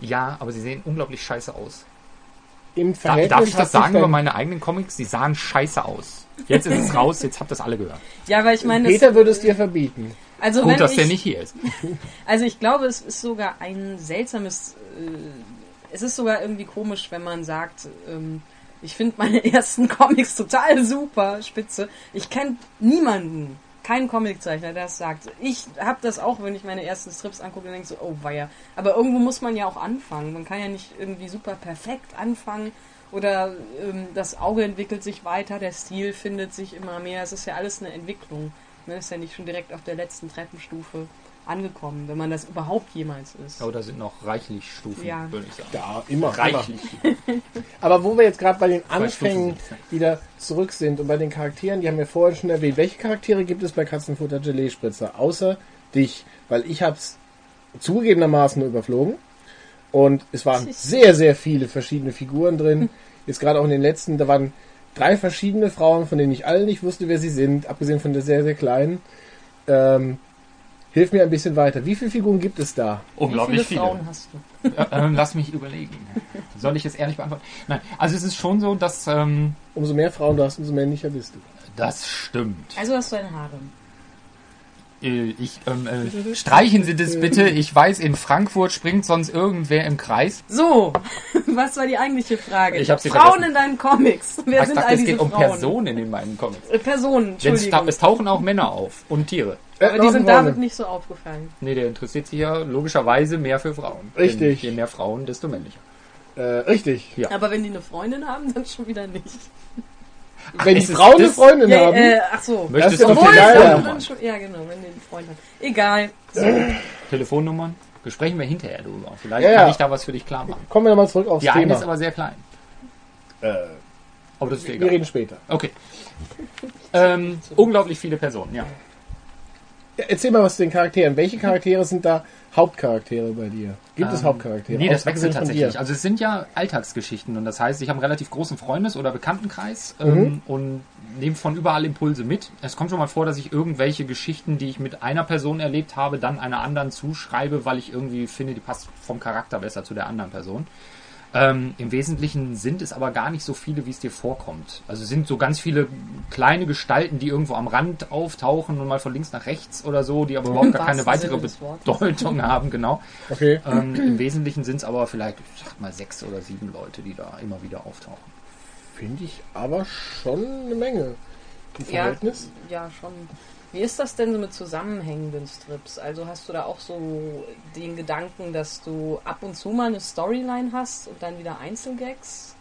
Ja, aber sie sehen unglaublich scheiße aus. Im Verhältnis darf ich das sagen über meine eigenen Comics? Sie sahen scheiße aus. Jetzt ist es raus, jetzt habt ihr das alle gehört. Ja, weil ich meine, Peter würde es dir verbieten. also Gut, wenn dass ich, der nicht hier ist. Also ich glaube, es ist sogar ein seltsames. Äh, es ist sogar irgendwie komisch, wenn man sagt, ähm, ich finde meine ersten Comics total super, spitze. Ich kenne niemanden, keinen Comiczeichner, der das sagt. Ich habe das auch, wenn ich meine ersten Strips angucke und denke so, oh weia. Aber irgendwo muss man ja auch anfangen. Man kann ja nicht irgendwie super perfekt anfangen. Oder ähm, das Auge entwickelt sich weiter, der Stil findet sich immer mehr. Es ist ja alles eine Entwicklung. Man ist ja nicht schon direkt auf der letzten Treppenstufe angekommen, wenn man das überhaupt jemals ist. Aber da sind noch reichlich Stufen, Ja. würde ich sagen. Ja, immer. Reichlich. Aber wo wir jetzt gerade bei den Anfängen wieder zurück sind und bei den Charakteren, die haben wir vorhin schon erwähnt. Welche Charaktere gibt es bei Katzenfutter Gelee-Spritzer? Außer dich. Weil ich habe es zugegebenermaßen nur überflogen. Und es waren sehr, sehr viele verschiedene Figuren drin. Jetzt gerade auch in den letzten, da waren drei verschiedene Frauen, von denen ich alle nicht wusste, wer sie sind, abgesehen von der sehr, sehr kleinen. Ähm, hilf mir ein bisschen weiter. Wie viele Figuren gibt es da? Unglaublich Wie viele viele. Frauen hast du? Äh, ähm, lass mich überlegen. Soll ich es ehrlich beantworten? Nein, also es ist schon so, dass ähm, Umso mehr Frauen du hast, umso männlicher bist du. das stimmt. Also hast du eine Haare. Äh, Ich ähm, äh, streichen Sie das bitte. Ich weiß, in Frankfurt springt sonst irgendwer im Kreis. So, was war die eigentliche Frage? Ich hab sie Frauen vergessen. in deinen Comics. Wer ich sind dachte, all es diese geht um Frauen? Personen in meinen Comics. Äh, Personen, Denn es, Entschuldigung. ta es tauchen auch Männer auf und Tiere. Aber die sind damit nicht so aufgefallen. Nee, der interessiert sich ja logischerweise mehr für Frauen. Richtig. Denn je mehr Frauen, desto männlicher. Äh, richtig. Ja. Aber wenn die eine Freundin haben, dann schon wieder nicht. Wenn die Frauen eine Freundin Ja, haben, äh, ach so. Möchtest ist du dann, dann schon, ja genau, wenn die einen Freund haben. Egal. Telefonnummern? Besprechen wir hinterher drüber. Vielleicht Ja, ja. kann ich da was für dich klar machen. kommen wir nochmal zurück aufs Die eine Thema. ist aber sehr klein. äh, Aber das ist dir wir egal. reden später. Okay. Ähm, unglaublich viele Personen, ja. Erzähl mal was zu den Charakteren. Welche Charaktere sind da Hauptcharaktere bei dir? Gibt es Ähm, Hauptcharaktere? Nee, das wechselt tatsächlich. Also es sind ja Alltagsgeschichten und das heißt, ich habe einen relativ großen Freundes- oder Bekanntenkreis Mhm. ähm, und nehme von überall Impulse mit. Es kommt schon mal vor, dass ich irgendwelche Geschichten, die ich mit einer Person erlebt habe, dann einer anderen zuschreibe, weil ich irgendwie finde, die passt vom Charakter besser zu der anderen Person. Ähm, Im Wesentlichen sind es aber gar nicht so viele, wie es dir vorkommt. Also es sind so ganz viele kleine Gestalten, die irgendwo am Rand auftauchen und mal von links nach rechts oder so, die aber überhaupt gar keine weitere. Bedeutung haben, genau. Okay. Ähm, Im Wesentlichen sind es aber vielleicht, ich sag mal, sechs oder sieben Leute, die da immer wieder auftauchen. Finde ich aber schon eine Menge. Im Ja, Verhältnis. ja, schon. Wie ist das denn so mit zusammenhängenden Strips? Also hast du da auch so den Gedanken, dass du ab und zu mal eine Storyline hast und dann wieder Einzelgags?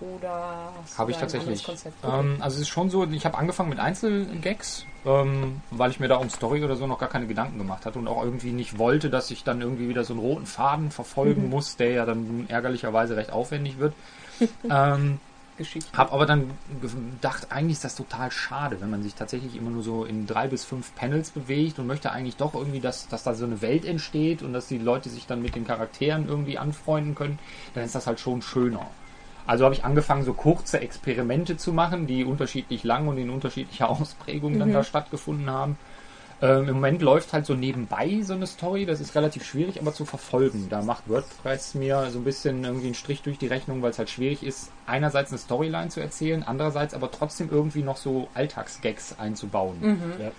Oder hast Habe du ich tatsächlich. Ähm, also es ist schon so, ich habe angefangen mit Einzelgags, ähm, weil ich mir da um Story oder so noch gar keine Gedanken gemacht hatte und auch irgendwie nicht wollte, dass ich dann irgendwie wieder so einen roten Faden verfolgen muss, der ja dann ärgerlicherweise recht aufwendig wird. ähm, Geschichte. Hab aber dann gedacht, eigentlich ist das total schade, wenn man sich tatsächlich immer nur so in drei bis fünf Panels bewegt und möchte eigentlich doch irgendwie, dass, dass da so eine Welt entsteht und dass die Leute sich dann mit den Charakteren irgendwie anfreunden können, dann ist das halt schon schöner. Also habe ich angefangen, so kurze Experimente zu machen, die unterschiedlich lang und in unterschiedlicher Ausprägung dann da stattgefunden haben. Ähm, Im Moment läuft halt so nebenbei so eine Story, das ist relativ schwierig, aber zu verfolgen. Da macht WordPress mir so ein bisschen irgendwie einen Strich durch die Rechnung, weil es halt schwierig ist, einerseits eine Storyline zu erzählen, andererseits aber trotzdem irgendwie noch so Alltagsgags einzubauen. Ja.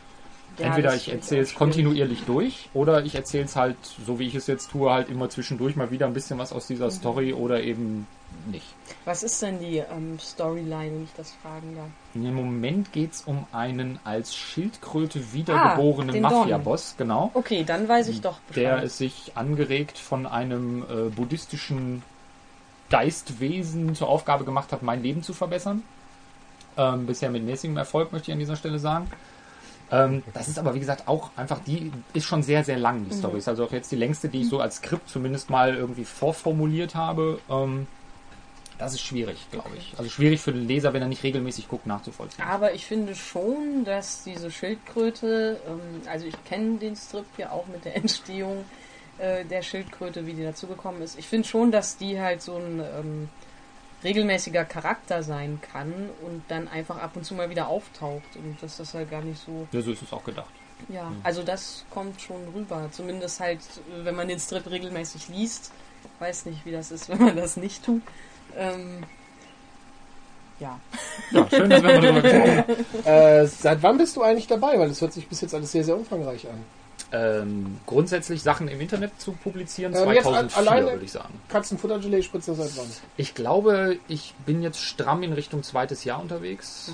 Ja, Entweder ich erzähle es kontinuierlich durch oder ich erzähle es halt, so wie ich es jetzt tue, halt immer zwischendurch mal wieder ein bisschen was aus dieser Story oder eben nicht. Was ist denn die ähm, Storyline, wenn ich das fragen darf? Im Moment geht es um einen als Schildkröte Ah, wiedergeborenen Don. Mafia-Boss, genau. Okay, dann weiß ich doch Bescheid. Der ist sich angeregt von einem äh, buddhistischen Geistwesen zur Aufgabe gemacht hat, mein Leben zu verbessern. Ähm, bisher mit mäßigem Erfolg, möchte ich an dieser Stelle sagen. Ähm, das ist aber, wie gesagt, auch einfach, die ist schon sehr, sehr lang, die Story. Ist also auch jetzt die längste, die ich so als Skript zumindest mal irgendwie vorformuliert habe. Ähm, Das ist schwierig, glaube ich. Also schwierig für den Leser, wenn er nicht regelmäßig guckt, nachzuvollziehen. Aber ich finde schon, dass diese Schildkröte, ähm, also ich kenne den Strip ja auch mit der Entstehung äh, der Schildkröte, wie die dazugekommen ist. Ich finde schon, dass die halt so ein ähm, regelmäßiger Charakter sein kann und dann einfach ab und zu mal wieder auftaucht und dass das halt gar nicht so. Ja, so ist es auch gedacht. Ja, also das kommt schon rüber. Zumindest halt, wenn man den Strip regelmäßig liest. Weiß nicht, wie das ist, wenn man das nicht tut. Ähm, ja. Ja, schön, dass wir mal drüber gesprochen. Äh, seit wann bist du eigentlich dabei? Weil das hört sich bis jetzt alles sehr, sehr umfangreich an. Ähm, grundsätzlich Sachen im Internet zu publizieren, Ähm, jetzt 2004 al- alleine- würde ich sagen. Katzenfutter-Gelee-Spritzer seit wann? Ich glaube, ich bin jetzt stramm in Richtung zweites Jahr unterwegs.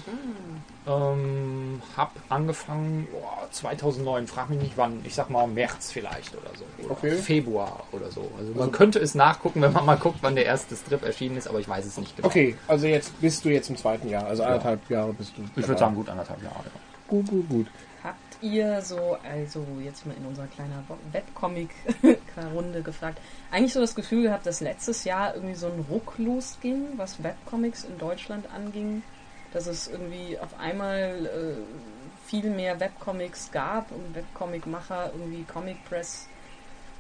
Ähm, hab angefangen boah, 2009, frag mich nicht wann, ich sag mal März vielleicht oder so. Oder Okay. Februar oder so. Also man könnte es nachgucken, wenn man mal guckt, wann der erste Strip erschienen ist, aber ich weiß es nicht genau. Okay, also jetzt bist du jetzt im zweiten Jahr, also anderthalb Jahre bist du. Ich würde sagen, gut anderthalb Jahre. ja. Gut, gut, gut. Ihr so, also jetzt mal in unserer kleinen Webcomic-Runde gefragt, eigentlich so das Gefühl gehabt, dass letztes Jahr irgendwie so ein Ruck losging, was Webcomics in Deutschland anging? Dass es irgendwie auf einmal äh, viel mehr Webcomics gab und Webcomic-Macher irgendwie Comic Press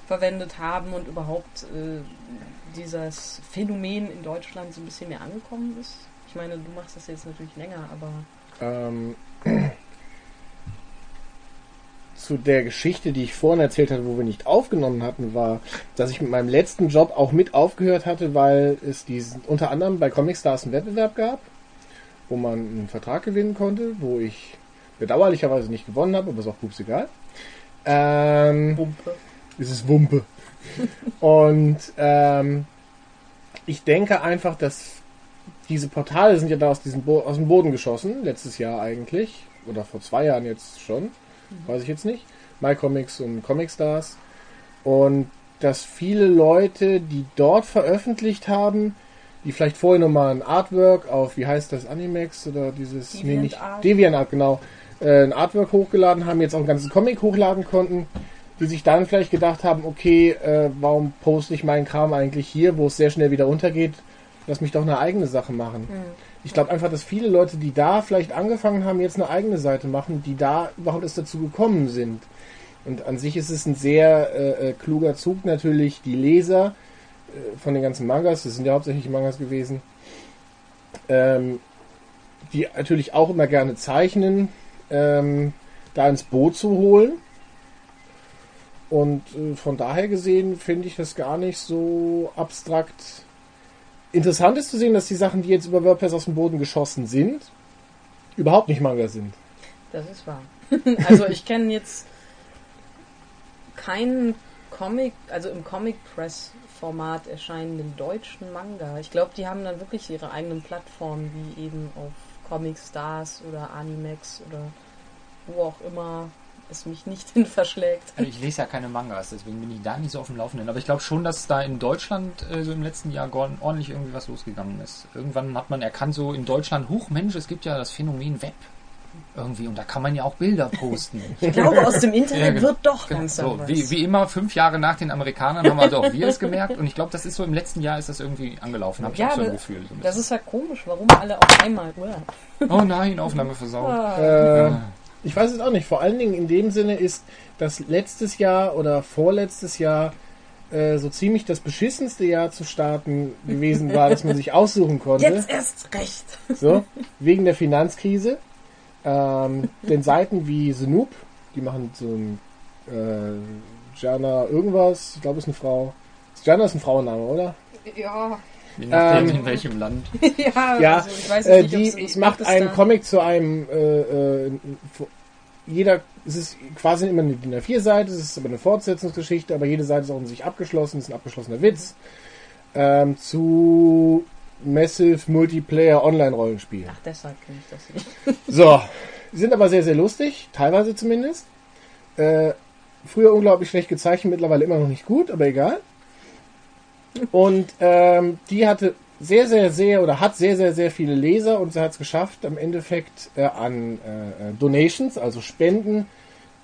verwendet haben und überhaupt äh, dieses Phänomen in Deutschland so ein bisschen mehr angekommen ist? Ich meine, du machst das jetzt natürlich länger, aber Ähm, zu der Geschichte, die ich vorhin erzählt hatte, wo wir nicht aufgenommen hatten, war, dass ich mit meinem letzten Job auch mit aufgehört hatte, weil es diesen, unter anderem bei Comic Stars einen Wettbewerb gab, wo man einen Vertrag gewinnen konnte, wo ich bedauerlicherweise nicht gewonnen habe, aber ist auch pups egal. Ähm, Wumpe. es ist Wumpe. Und ähm, ich denke einfach, dass diese Portale sind ja da aus, diesem Bo aus dem Boden geschossen, letztes Jahr eigentlich, oder vor zwei Jahren jetzt schon, weiß ich jetzt nicht. MyComics und Comic Stars. Und dass viele Leute, die dort veröffentlicht haben, die vielleicht vorher nochmal ein Artwork auf, wie heißt das, Animex oder dieses, DeviantArt. DeviantArt, genau, äh, ein Artwork hochgeladen haben, jetzt auch einen ganzen Comic hochladen konnten, die sich dann vielleicht gedacht haben, okay, äh, warum poste ich meinen Kram eigentlich hier, wo es sehr schnell wieder untergeht, lass mich doch eine eigene Sache machen. Ich glaube einfach, dass viele Leute, die da vielleicht angefangen haben, jetzt eine eigene Seite machen, die da überhaupt erst dazu gekommen sind. Und an sich ist es ein sehr äh, äh, kluger Zug natürlich, die Leser äh, von den ganzen Mangas, das sind ja hauptsächlich Mangas gewesen, ähm, die natürlich auch immer gerne zeichnen, ähm, da ins Boot zu holen. Und äh, von daher gesehen finde ich das gar nicht so abstrakt. Interessant ist zu sehen, dass die Sachen, die jetzt über WordPress aus dem Boden geschossen sind, überhaupt nicht Manga sind. Das ist wahr. also ich kenne jetzt keinen Comic, also im Comic Press Format erscheinenden deutschen Manga. Ich glaube, die haben dann wirklich ihre eigenen Plattformen, wie eben auf Comic Stars oder Animex oder wo auch immer es mich nicht hin verschlägt. Also ich lese ja keine Mangas, deswegen bin ich da nicht so auf dem Laufenden. Aber ich glaube schon, dass da in Deutschland äh, so im letzten Jahr ordentlich irgendwie was losgegangen ist. Irgendwann hat man erkannt, so in Deutschland, huch Mensch, es gibt ja das Phänomen Web. Irgendwie, und da kann man ja auch Bilder posten. Ich glaube, aus dem Internet Ja, genau. wird doch Genau. langsam So, was. wie, wie immer, fünf Jahre nach den Amerikanern haben also auch wir es gemerkt. Und ich glaube, das ist so im letzten Jahr ist das irgendwie angelaufen, habe ich Ja, auch so ein das- Gefühl. So ein das ist ja komisch, warum alle auf einmal. Uah. oh nein, Aufnahme versaut. Ah. Äh. Ich weiß es auch nicht. Vor allen Dingen in dem Sinne ist, dass letztes Jahr oder vorletztes Jahr äh, so ziemlich das beschissenste Jahr zu starten gewesen war, dass man sich aussuchen konnte. Jetzt erst recht. So, wegen der Finanzkrise. Ähm, denn Seiten wie The Noob, die machen so ein äh, Jana irgendwas, ich glaube, es ist eine Frau. Jana ist ein Frauenname, oder? Ja, Je nachdem, Ähm, in welchem Land. ja, Ja, also ich weiß Äh, nicht, die ob's- macht es einen da- Comic zu einem äh, äh, jeder, es ist quasi immer eine DIN A4-Seite, es ist aber eine Fortsetzungsgeschichte, aber jede Seite ist auch in sich abgeschlossen, ist ein abgeschlossener Witz. Ähm, zu Massive Multiplayer Online-Rollenspiel. Ach, deshalb kenne ich das nicht. So, die sind aber sehr, sehr lustig, teilweise zumindest. Äh, früher unglaublich schlecht gezeichnet, mittlerweile immer noch nicht gut, aber egal. Und ähm, die hatte sehr, sehr, sehr oder hat sehr, sehr, sehr viele Leser und sie hat es geschafft, am Endeffekt äh, an äh, äh, Donations, also Spenden,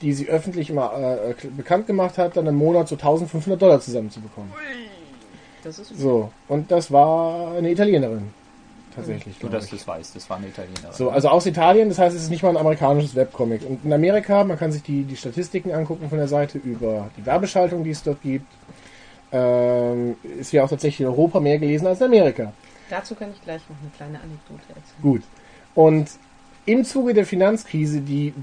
die sie öffentlich immer äh, äh, bekannt gemacht hat, dann im Monat so 1500 Dollar zusammenzubekommen. Das ist So, und das war eine Italienerin. Tatsächlich. Du, glaub dass ich. du das weißt, das war eine Italienerin. So, also aus Italien, das heißt, es ist nicht mal ein amerikanisches Webcomic. Und in Amerika, man kann sich die, die Statistiken angucken von der Seite über die Werbeschaltung, die es dort gibt, ähm, ist ja auch tatsächlich in Europa mehr gelesen als in Amerika. Dazu kann ich gleich noch eine kleine Anekdote erzählen. Gut. Und im Zuge der Finanzkrise, die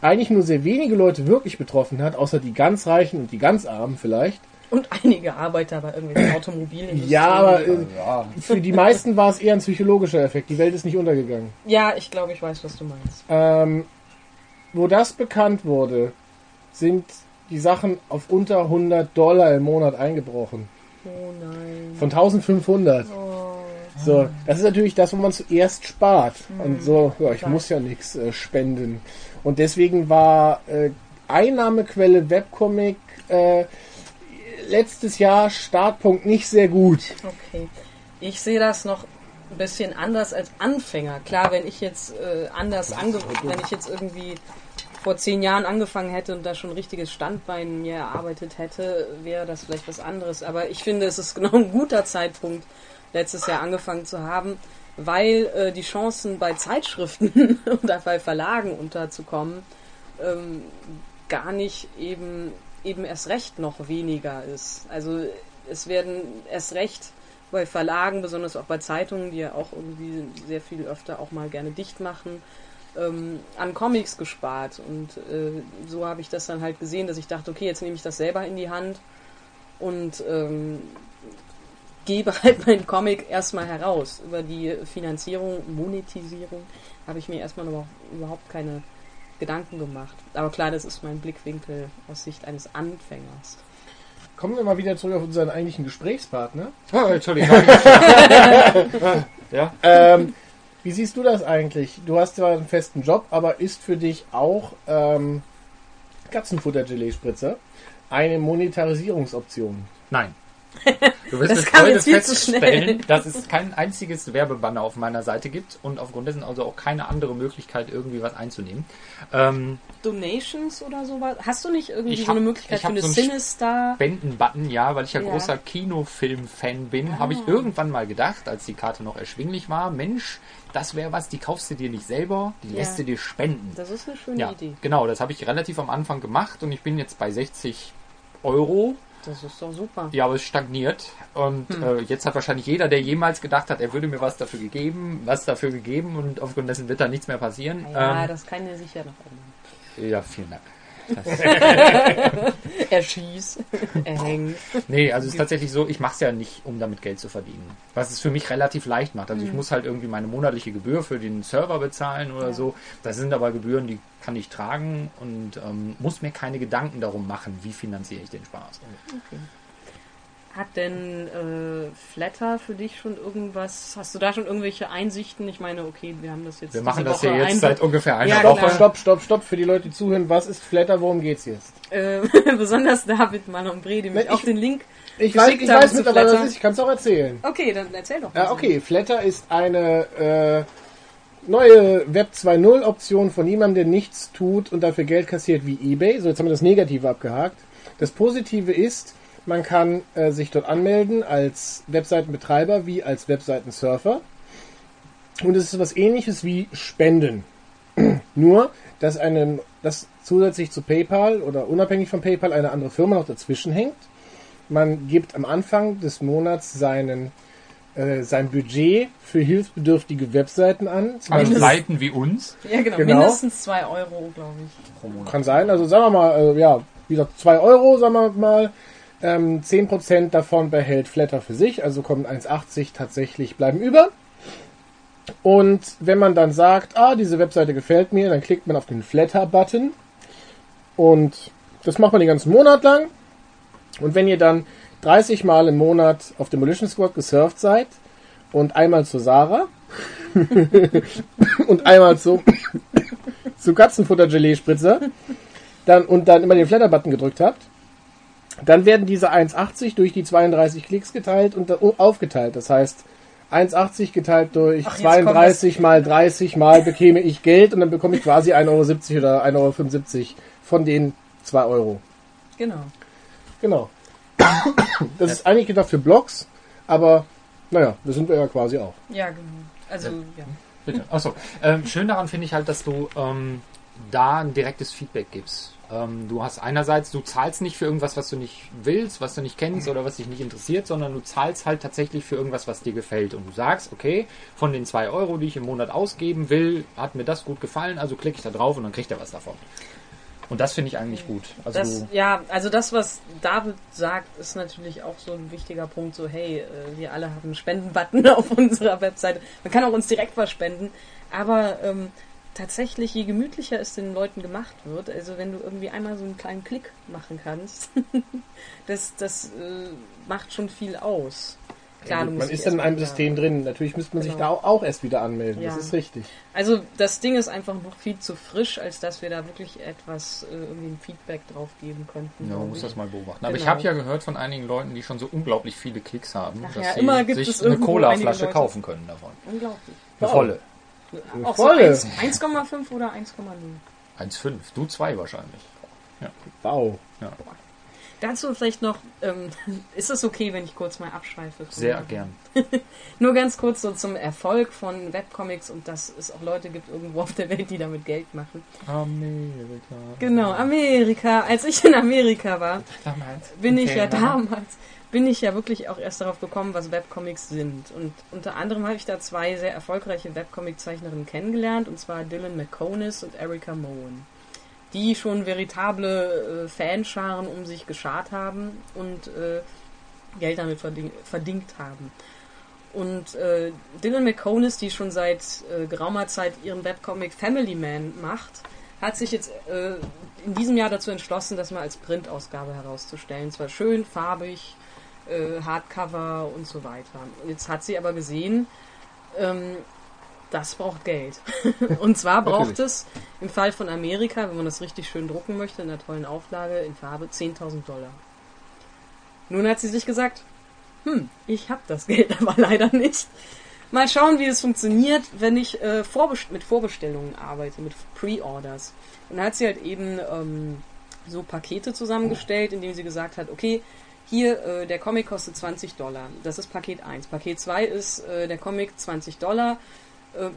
eigentlich nur sehr wenige Leute wirklich betroffen hat, außer die ganz Reichen und die ganz Armen vielleicht. Und einige Arbeiter bei irgendwelchen Automobilindustrie. Ja, aber äh, ja. für die meisten war es eher ein psychologischer Effekt. Die Welt ist nicht untergegangen. Ja, ich glaube, ich weiß, was du meinst. Ähm, wo das bekannt wurde, sind die Sachen auf unter 100 Dollar im Monat eingebrochen. Oh nein. Von 1500. Oh. So, das ist natürlich das, wo man zuerst spart. Und so, ja, ich muss ja nichts äh, spenden. Und deswegen war äh, Einnahmequelle Webcomic äh, letztes Jahr Startpunkt nicht sehr gut. Okay. Ich sehe das noch ein bisschen anders als Anfänger. Klar, wenn ich jetzt äh, anders ange wenn ich jetzt irgendwie vor zehn Jahren angefangen hätte und da schon ein richtiges Standbein mir erarbeitet hätte, wäre das vielleicht was anderes. Aber ich finde, es ist genau ein guter Zeitpunkt, letztes Jahr angefangen zu haben, weil äh, die Chancen bei Zeitschriften oder bei Verlagen unterzukommen ähm, gar nicht eben eben erst recht noch weniger ist. Also es werden erst recht bei Verlagen, besonders auch bei Zeitungen, die ja auch irgendwie sehr viel öfter auch mal gerne dicht machen, ähm, an Comics gespart. Und äh, so habe ich das dann halt gesehen, dass ich dachte, okay, jetzt nehme ich das selber in die Hand und ähm, gebe halt meinen Comic erstmal heraus. Über die Finanzierung, Monetisierung habe ich mir erstmal noch überhaupt keine Gedanken gemacht. Aber klar, das ist mein Blickwinkel aus Sicht eines Anfängers. Kommen wir mal wieder zurück auf unseren eigentlichen Gesprächspartner. Oh, Entschuldigung. ja. Ähm, wie siehst du das eigentlich? Du hast zwar einen festen Job, aber ist für dich auch ähm, Katzenfutter-Gelee-Spritzer eine Monetarisierungsoption? Nein. Du wirst Das kam heute jetzt viel zu feststellen, schnell. dass es kein einziges Werbebanner auf meiner Seite gibt und aufgrund dessen also auch keine andere Möglichkeit, irgendwie was einzunehmen. Ähm, Donations oder sowas? Hast du nicht irgendwie so hab- eine Möglichkeit ich für eine so Cinestar? Spenden-Button, ja, weil ich ja, Ja. großer Kinofilm-Fan bin, Ah. habe ich irgendwann mal gedacht, als die Karte noch erschwinglich war, Mensch, das wäre was, die kaufst du dir nicht selber, die Ja. lässt du dir spenden. Das ist eine schöne Ja, Idee. genau, das habe ich relativ am Anfang gemacht und ich bin jetzt bei 60 Euro. Das ist doch super. Ja, aber es stagniert. Und Hm. äh, jetzt hat wahrscheinlich jeder, der jemals gedacht hat, er würde mir was dafür gegeben, was dafür gegeben und aufgrund dessen wird da nichts mehr passieren. Ja, ähm, das kann ja sicher noch ändern. ja vielen Dank. Er schießt, er hängt. nee, also es ist tatsächlich so, ich mache es ja nicht, um damit Geld zu verdienen. Was es für mich relativ leicht macht. Mhm. Also ich muss halt irgendwie meine monatliche Gebühr für den Server bezahlen oder Ja. so. Das sind aber Gebühren, die kann ich tragen und ähm, muss mir keine Gedanken darum machen, wie finanziere ich den Spaß. Hat denn äh, Flatter für dich schon irgendwas? Hast du da schon irgendwelche Einsichten? Ich meine, okay, wir haben das jetzt. Wir machen diese das ja Woche jetzt ein- seit ungefähr einer Ja, Stopp, klar. stopp, stopp, stopp für die Leute, die zuhören. Was ist Flatter? Worum geht's jetzt? Äh, besonders David Mann und Bredi mich Ne, auf ich- den Link. Ich weiß, ich weiß mittlerweile, was ist. Ich kann es auch erzählen. Okay, dann erzähl doch. Ja, mal. okay. Flatter ist eine äh, neue Web 2.0 Option von jemandem, der nichts tut und dafür Geld kassiert wie eBay. So, jetzt haben wir das Negative abgehakt. Das Positive ist, man kann äh, sich dort anmelden als Webseitenbetreiber wie als Webseitensurfer. Und es ist was ähnliches wie Spenden. Nur, dass, eine, dass zusätzlich zu PayPal oder unabhängig von PayPal eine andere Firma noch dazwischen hängt. Man gibt am Anfang des Monats seinen äh, sein Budget für hilfsbedürftige Webseiten an. Zum Also Beispiel- Seiten wie uns. Ja, genau. Genau. Mindestens 2 Euro, glaube ich. Pro Monat. Kann sein, also sagen wir mal, äh, ja, wie gesagt, 2 Euro, sagen wir mal. Ähm, 10% davon behält Flatter für sich, also kommen 1,80 tatsächlich bleiben über. Und wenn man dann sagt, ah, diese Webseite gefällt mir, dann klickt man auf den Flatter-Button. Und das macht man den ganzen Monat lang. Und wenn ihr dann 30 Mal im Monat auf Demolition Squad gesurft seid und einmal zu Sarah und einmal zu, zu Katzenfutter-Gelee-Spritzer dann, und dann immer den Flatter-Button gedrückt habt, dann werden diese 1,80 durch die 32 Klicks geteilt und da- aufgeteilt. Das heißt, 1,80 geteilt durch Ach, jetzt kommt 32 mal 30 mal bekäme ich Geld und dann bekomme ich quasi 1,70 Euro oder 1,75 Euro von den 2 Euro. Genau. Genau. Das ist eigentlich gedacht für Blogs, aber naja, das sind wir ja quasi auch. Ja, genau. Also, ja. Bitte. Achso. Ähm, schön daran finde ich halt, dass du ähm, da ein direktes Feedback gibst. Ähm, du hast einerseits, du zahlst nicht für irgendwas, was du nicht willst, was du nicht kennst oder was dich nicht interessiert, sondern du zahlst halt tatsächlich für irgendwas, was dir gefällt. Und du sagst, okay, von den zwei Euro, die ich im Monat ausgeben will, hat mir das gut gefallen, also klicke ich da drauf und dann kriegt er was davon. Und das finde ich eigentlich gut. Also Das, ja, also das, was David sagt, ist natürlich auch so ein wichtiger Punkt. So, hey, äh, wir alle haben einen Spendenbutton auf unserer Webseite. Man kann auch uns direkt was spenden. Aber ähm, tatsächlich, je gemütlicher es den Leuten gemacht wird, also wenn du irgendwie einmal so einen kleinen Klick machen kannst, das, das äh, macht schon viel aus. Klar, du man ist in einem System drin. Natürlich müsste man sich da Genau. auch, erst wieder anmelden. Ja. Das ist richtig. Also das Ding ist einfach noch viel zu frisch, als dass wir da wirklich etwas äh, irgendwie ein Feedback drauf geben könnten. ja, man muss das mal beobachten. Aber ich Genau. habe ja gehört von einigen Leuten, die schon so unglaublich viele Klicks haben, Ach dass ja, sie immer gibt sich es eine Cola-Flasche kaufen können davon. Unglaublich. Eine Wow. volle. Auch so Volle. 1 1,5 oder 1,0. 1,5. Du zwei wahrscheinlich. Wow. Dazu vielleicht noch, ähm, ist es okay, wenn ich kurz mal abschweife? Sehr gern. Nur ganz kurz so zum Erfolg von Webcomics und dass es auch Leute gibt irgendwo auf der Welt, die damit Geld machen. Amerika. Genau, Amerika. Als ich in Amerika war, Damals. bin ich ja Okay, damals, bin ich ja wirklich auch erst darauf gekommen, was Webcomics sind. Und unter anderem habe ich da zwei sehr erfolgreiche Webcomic-Zeichnerinnen kennengelernt, und zwar Dylan McConis und Erika Moen, die schon veritable äh, Fanscharen um sich geschart haben und äh, Geld damit verding verdingt haben. Und äh, Dylan McConis, die schon seit äh, geraumer Zeit ihren Webcomic Family Man macht, hat sich jetzt äh, in diesem Jahr dazu entschlossen, das mal als Printausgabe herauszustellen. Zwar schön, farbig, äh, Hardcover und so weiter. Jetzt hat sie aber gesehen, ähm, das braucht Geld. und zwar braucht es im Fall von Amerika, wenn man das richtig schön drucken möchte, in einer tollen Auflage in Farbe, 10.000 Dollar. Nun hat sie sich gesagt, hm, ich habe das Geld aber leider nicht. Mal schauen, wie es funktioniert, wenn ich äh, vorbest mit Vorbestellungen arbeite, mit Pre-Orders. Und dann hat sie halt eben ähm, so Pakete zusammengestellt, indem sie gesagt hat, okay, hier, äh, der Comic kostet 20 Dollar. Das ist Paket 1. Paket 2 ist äh, der Comic 20 Dollar. Äh,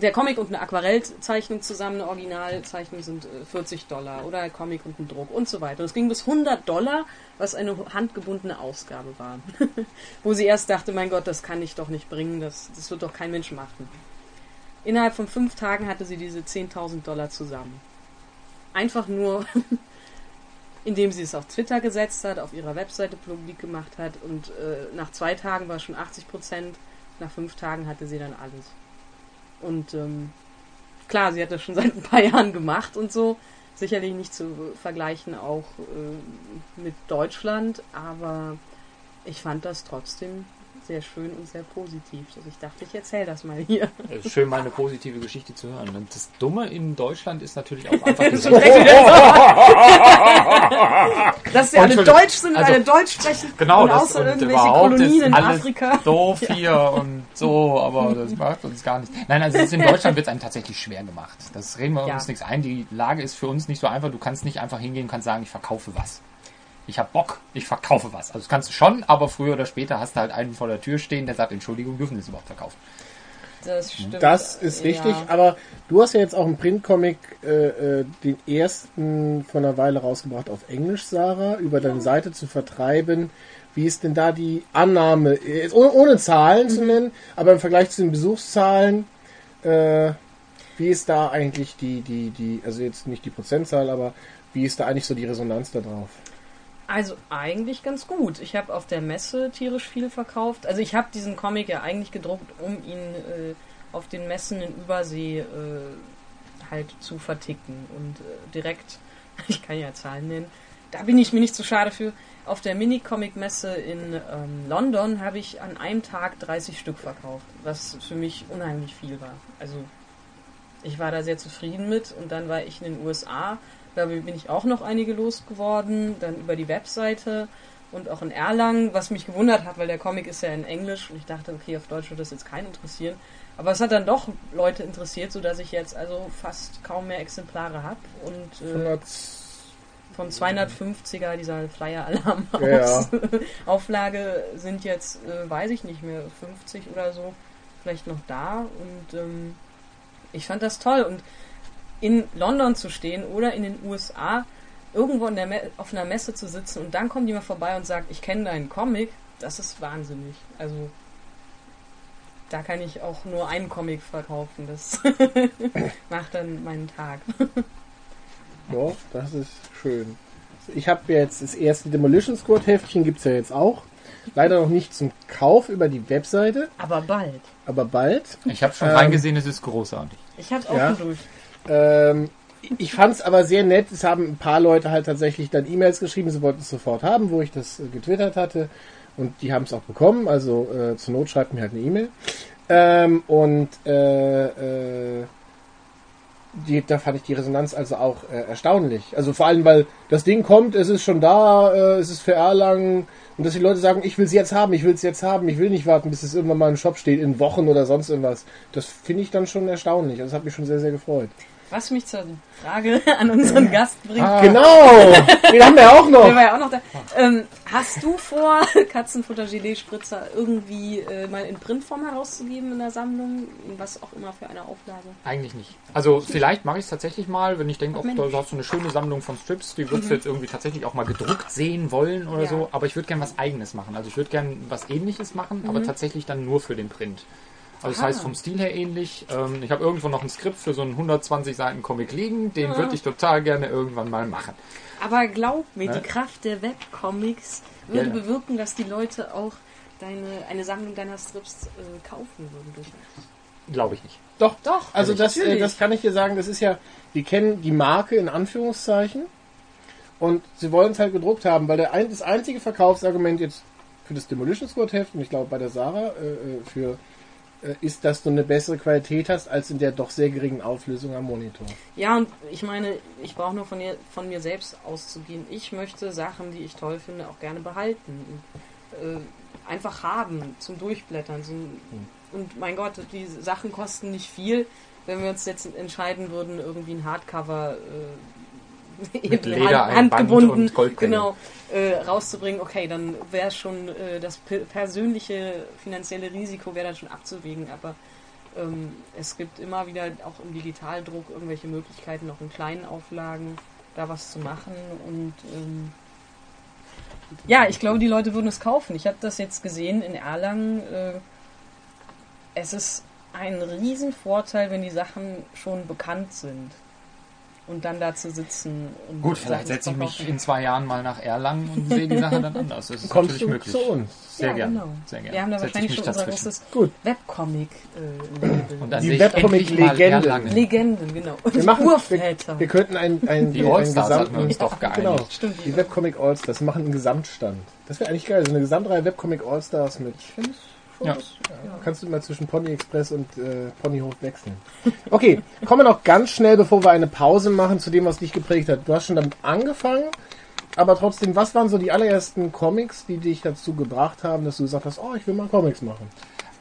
der Comic und eine Aquarellzeichnung zusammen, eine Originalzeichnung sind äh, 40 Dollar. Oder ein Comic und ein Druck und so weiter. Und es ging bis 100 Dollar, was eine handgebundene Ausgabe war. Wo sie erst dachte, mein Gott, das kann ich doch nicht bringen, das, das wird doch kein Mensch machen. Innerhalb von fünf Tagen hatte sie diese 10.000 Dollar zusammen. Einfach nur, indem sie es auf Twitter gesetzt hat, auf ihrer Webseite publik gemacht hat und äh, nach zwei Tagen war schon 80 Prozent, nach fünf Tagen hatte sie dann alles. Und ähm, klar, sie hat das schon seit ein paar Jahren gemacht und so. Sicherlich nicht zu vergleichen auch äh, mit Deutschland, aber ich fand das trotzdem sehr schön und sehr positiv. Also ich dachte, ich erzähle das mal hier. Schön, mal eine positive Geschichte zu hören. Und das Dumme in Deutschland ist natürlich auch einfach die Dass sie alle. Deutsch sind, Also, alle Deutsch sprechen Genau, und das außer und irgendwelche Kolonien in Afrika. doof hier und so, aber das macht uns gar nichts. Nein, also in Deutschland wird es einem tatsächlich schwer gemacht. Das reden wir Ja. uns nichts ein. Die Lage ist für uns nicht so einfach. Du kannst nicht einfach hingehen und kannst sagen, ich verkaufe was. Ich habe Bock, ich verkaufe was. Also das kannst du schon, aber früher oder später hast du halt einen vor der Tür stehen, der sagt, Entschuldigung, dürfen wir das überhaupt verkaufen? Das stimmt. Das ist richtig, Ja. aber du hast ja jetzt auch einen Printcomic, äh, äh, den ersten vor einer Weile rausgebracht auf Englisch, Sarah, über deine Seite zu vertreiben. Wie ist denn da die Annahme, äh, ohne, ohne Zahlen zu nennen, aber im Vergleich zu den Besuchszahlen, äh, wie ist da eigentlich die, die, die, also jetzt nicht die Prozentzahl, aber wie ist da eigentlich so die Resonanz da drauf? Also eigentlich ganz gut. Ich habe auf der Messe tierisch viel verkauft. Also ich habe diesen Comic ja eigentlich gedruckt, um ihn äh, auf den Messen in Übersee äh, halt zu verticken und äh, direkt, ich kann ja Zahlen nennen, da bin ich mir nicht so schade für. Auf der Mini-Comic-Messe in ähm, London habe ich an einem Tag 30 Stück verkauft, was für mich unheimlich viel war. Also ich war da sehr zufrieden mit und dann war ich in den USA da bin ich auch noch einige losgeworden, dann über die Webseite und auch in Erlangen, was mich gewundert hat, weil der Comic ist ja in Englisch und ich dachte, okay, auf Deutsch wird das jetzt keinen interessieren. Aber es hat dann doch Leute interessiert, sodass ich jetzt also fast kaum mehr Exemplare habe und äh, von 250er, dieser Flyer-Alarm Ja. Auflage sind jetzt, äh, weiß ich nicht mehr, 50 oder so, vielleicht noch da. Und ähm, ich fand das toll. Und in London zu stehen oder in den USA irgendwo in der Me auf einer Messe zu sitzen und dann kommt jemand vorbei und sagt, ich kenne deinen Comic, das ist wahnsinnig. Also da kann ich auch nur einen Comic verkaufen. Das macht dann meinen Tag. Ja, das ist schön. Ich habe jetzt das erste Demolition Squad Heftchen, gibt's ja jetzt auch. Leider noch nicht zum Kauf über die Webseite, Aber bald. aber bald. Ich habe schon Ähm, reingesehen, es ist großartig. Ich hab's auch Ja. durch. Ähm, ich fand es aber sehr nett. Es haben ein paar Leute halt tatsächlich dann E-Mails geschrieben, sie wollten es sofort haben, wo ich das äh, getwittert hatte. Und die haben es auch bekommen. Also äh, zur Not schreibt mir halt eine E-Mail. Ähm, und äh, äh, die, da fand ich die Resonanz also auch äh, erstaunlich. Also vor allem, weil das Ding kommt, es ist schon da, äh, es ist für Erlangen. Und dass die Leute sagen, ich will es jetzt haben, ich will es jetzt haben, ich will nicht warten, bis es irgendwann mal im Shop steht, in Wochen oder sonst irgendwas. Das finde ich dann schon erstaunlich. Also das hat mich schon sehr, sehr gefreut. Was mich zur Frage an unseren Gast bringt. Ah. Genau! Den haben wir auch noch. Der war ja auch noch da. Ähm, hast du vor, Katzenfutter Gelee Spritzer irgendwie äh, mal in Printform herauszugeben in der Sammlung? In was auch immer für eine Auflage? Eigentlich nicht. Also vielleicht mache ich es tatsächlich mal, wenn ich denke, oh, da hast du eine schöne Sammlung von Strips, die würdest du jetzt irgendwie tatsächlich auch mal gedruckt sehen wollen oder Ja. so. Aber ich würde gern was eigenes machen. Also ich würde gern was ähnliches machen, aber tatsächlich dann nur für den Print. Also das heißt vom Stil her ähnlich. Ähm, ich habe irgendwo noch ein Skript für so einen 120 Seiten Comic liegen, den Ah. würde ich total gerne irgendwann mal machen. Aber glaub mir, Ne? die Kraft der Webcomics würde Ja, ja. bewirken, dass die Leute auch deine, eine Sammlung deiner Strips äh, kaufen würden. durchaus. Glaube ich nicht. Doch, Doch, Also das, äh, das kann ich dir sagen, das ist ja, die kennen die Marke in Anführungszeichen und sie wollen es halt gedruckt haben, weil der ein, das einzige Verkaufsargument jetzt für das Demolition Squad Heft und ich glaube bei der Sarah äh, äh, für ist, dass du eine bessere Qualität hast als in der doch sehr geringen Auflösung am Monitor. Ja, und ich meine, ich brauche nur von, ihr, von mir selbst auszugehen. Ich möchte Sachen, die ich toll finde, auch gerne behalten. Und, äh, einfach haben, zum Durchblättern. So, und mein Gott, die Sachen kosten nicht viel. Wenn wir uns jetzt entscheiden würden, irgendwie ein Hardcover äh, Mit Leder, hand- handgebunden und genau, äh, rauszubringen, okay, dann wäre schon äh, das pe- persönliche finanzielle Risiko wäre dann schon abzuwägen, aber ähm, es gibt immer wieder auch im Digitaldruck irgendwelche Möglichkeiten, auch in kleinen Auflagen da was zu machen und ähm, ja, ich glaube, die Leute würden es kaufen. Ich habe das jetzt gesehen in Erlangen. Äh, es ist ein Riesenvorteil, wenn die Sachen schon bekannt sind. Und dann da zu sitzen und Gut, vielleicht setze ich mich in zwei Jahren mal nach Erlangen und sehe die Sache dann anders. Das ist Kommst natürlich du möglich. zu uns? Sehr Ja, gerne. genau. Sehr gerne. Wir haben da ich wahrscheinlich schon unser großes Gut. Webcomic-Label. Und dann Die sehe ich Webcomic endlich mal Legende. Erlangen. Legenden, genau. Und Wir machen, wir, Urväter. wir könnten ein, ein, Die ein Allstars hatten wir gesamten, uns doch geeinigt. genau, Stimmt. die Webcomic Allstars machen einen Gesamtstand. Das wäre eigentlich geil, so eine Gesamtreihe Webcomic Allstars mit Ja. Kannst du mal zwischen Pony Express und äh, Ponyhof wechseln. Okay, kommen wir noch ganz schnell, bevor wir eine Pause machen, zu dem, was dich geprägt hat. Du hast schon damit angefangen, aber trotzdem, was waren so die allerersten Comics, die dich dazu gebracht haben, dass du gesagt hast, oh, ich will mal Comics machen?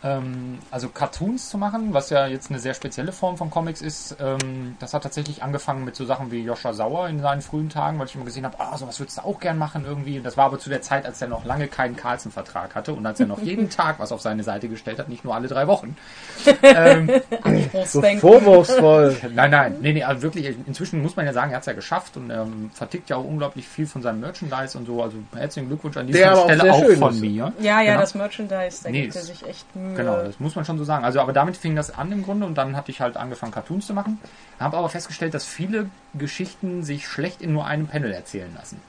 Ähm, also Cartoons zu machen, was ja jetzt eine sehr spezielle Form von Comics ist, ähm, das hat tatsächlich angefangen mit so Sachen wie Joscha Sauer in seinen frühen Tagen, weil ich immer gesehen habe, ah, sowas würdest du auch gern machen irgendwie. Das war aber zu der Zeit, als er noch lange keinen Carlsen-Vertrag hatte und als er noch jeden Tag was auf seine Seite gestellt hat, nicht nur alle drei Wochen. ähm, So vorwurfsvoll. Nein, nein, nee, nee, also wirklich, inzwischen muss man ja sagen, er hat es ja geschafft und ähm, vertickt ja auch unglaublich viel von seinem Merchandise und so. Also herzlichen Glückwunsch an dieser auch Stelle auch schön von ist. mir. Ja, ja, Genau. das Merchandise, da Nee, gibt er sich echt Mühe. Genau, das muss man schon so sagen. Also, aber damit fing das an im Grunde und dann hatte ich halt angefangen, Cartoons zu machen. Habe aber festgestellt, dass viele Geschichten sich schlecht in nur einem Panel erzählen lassen.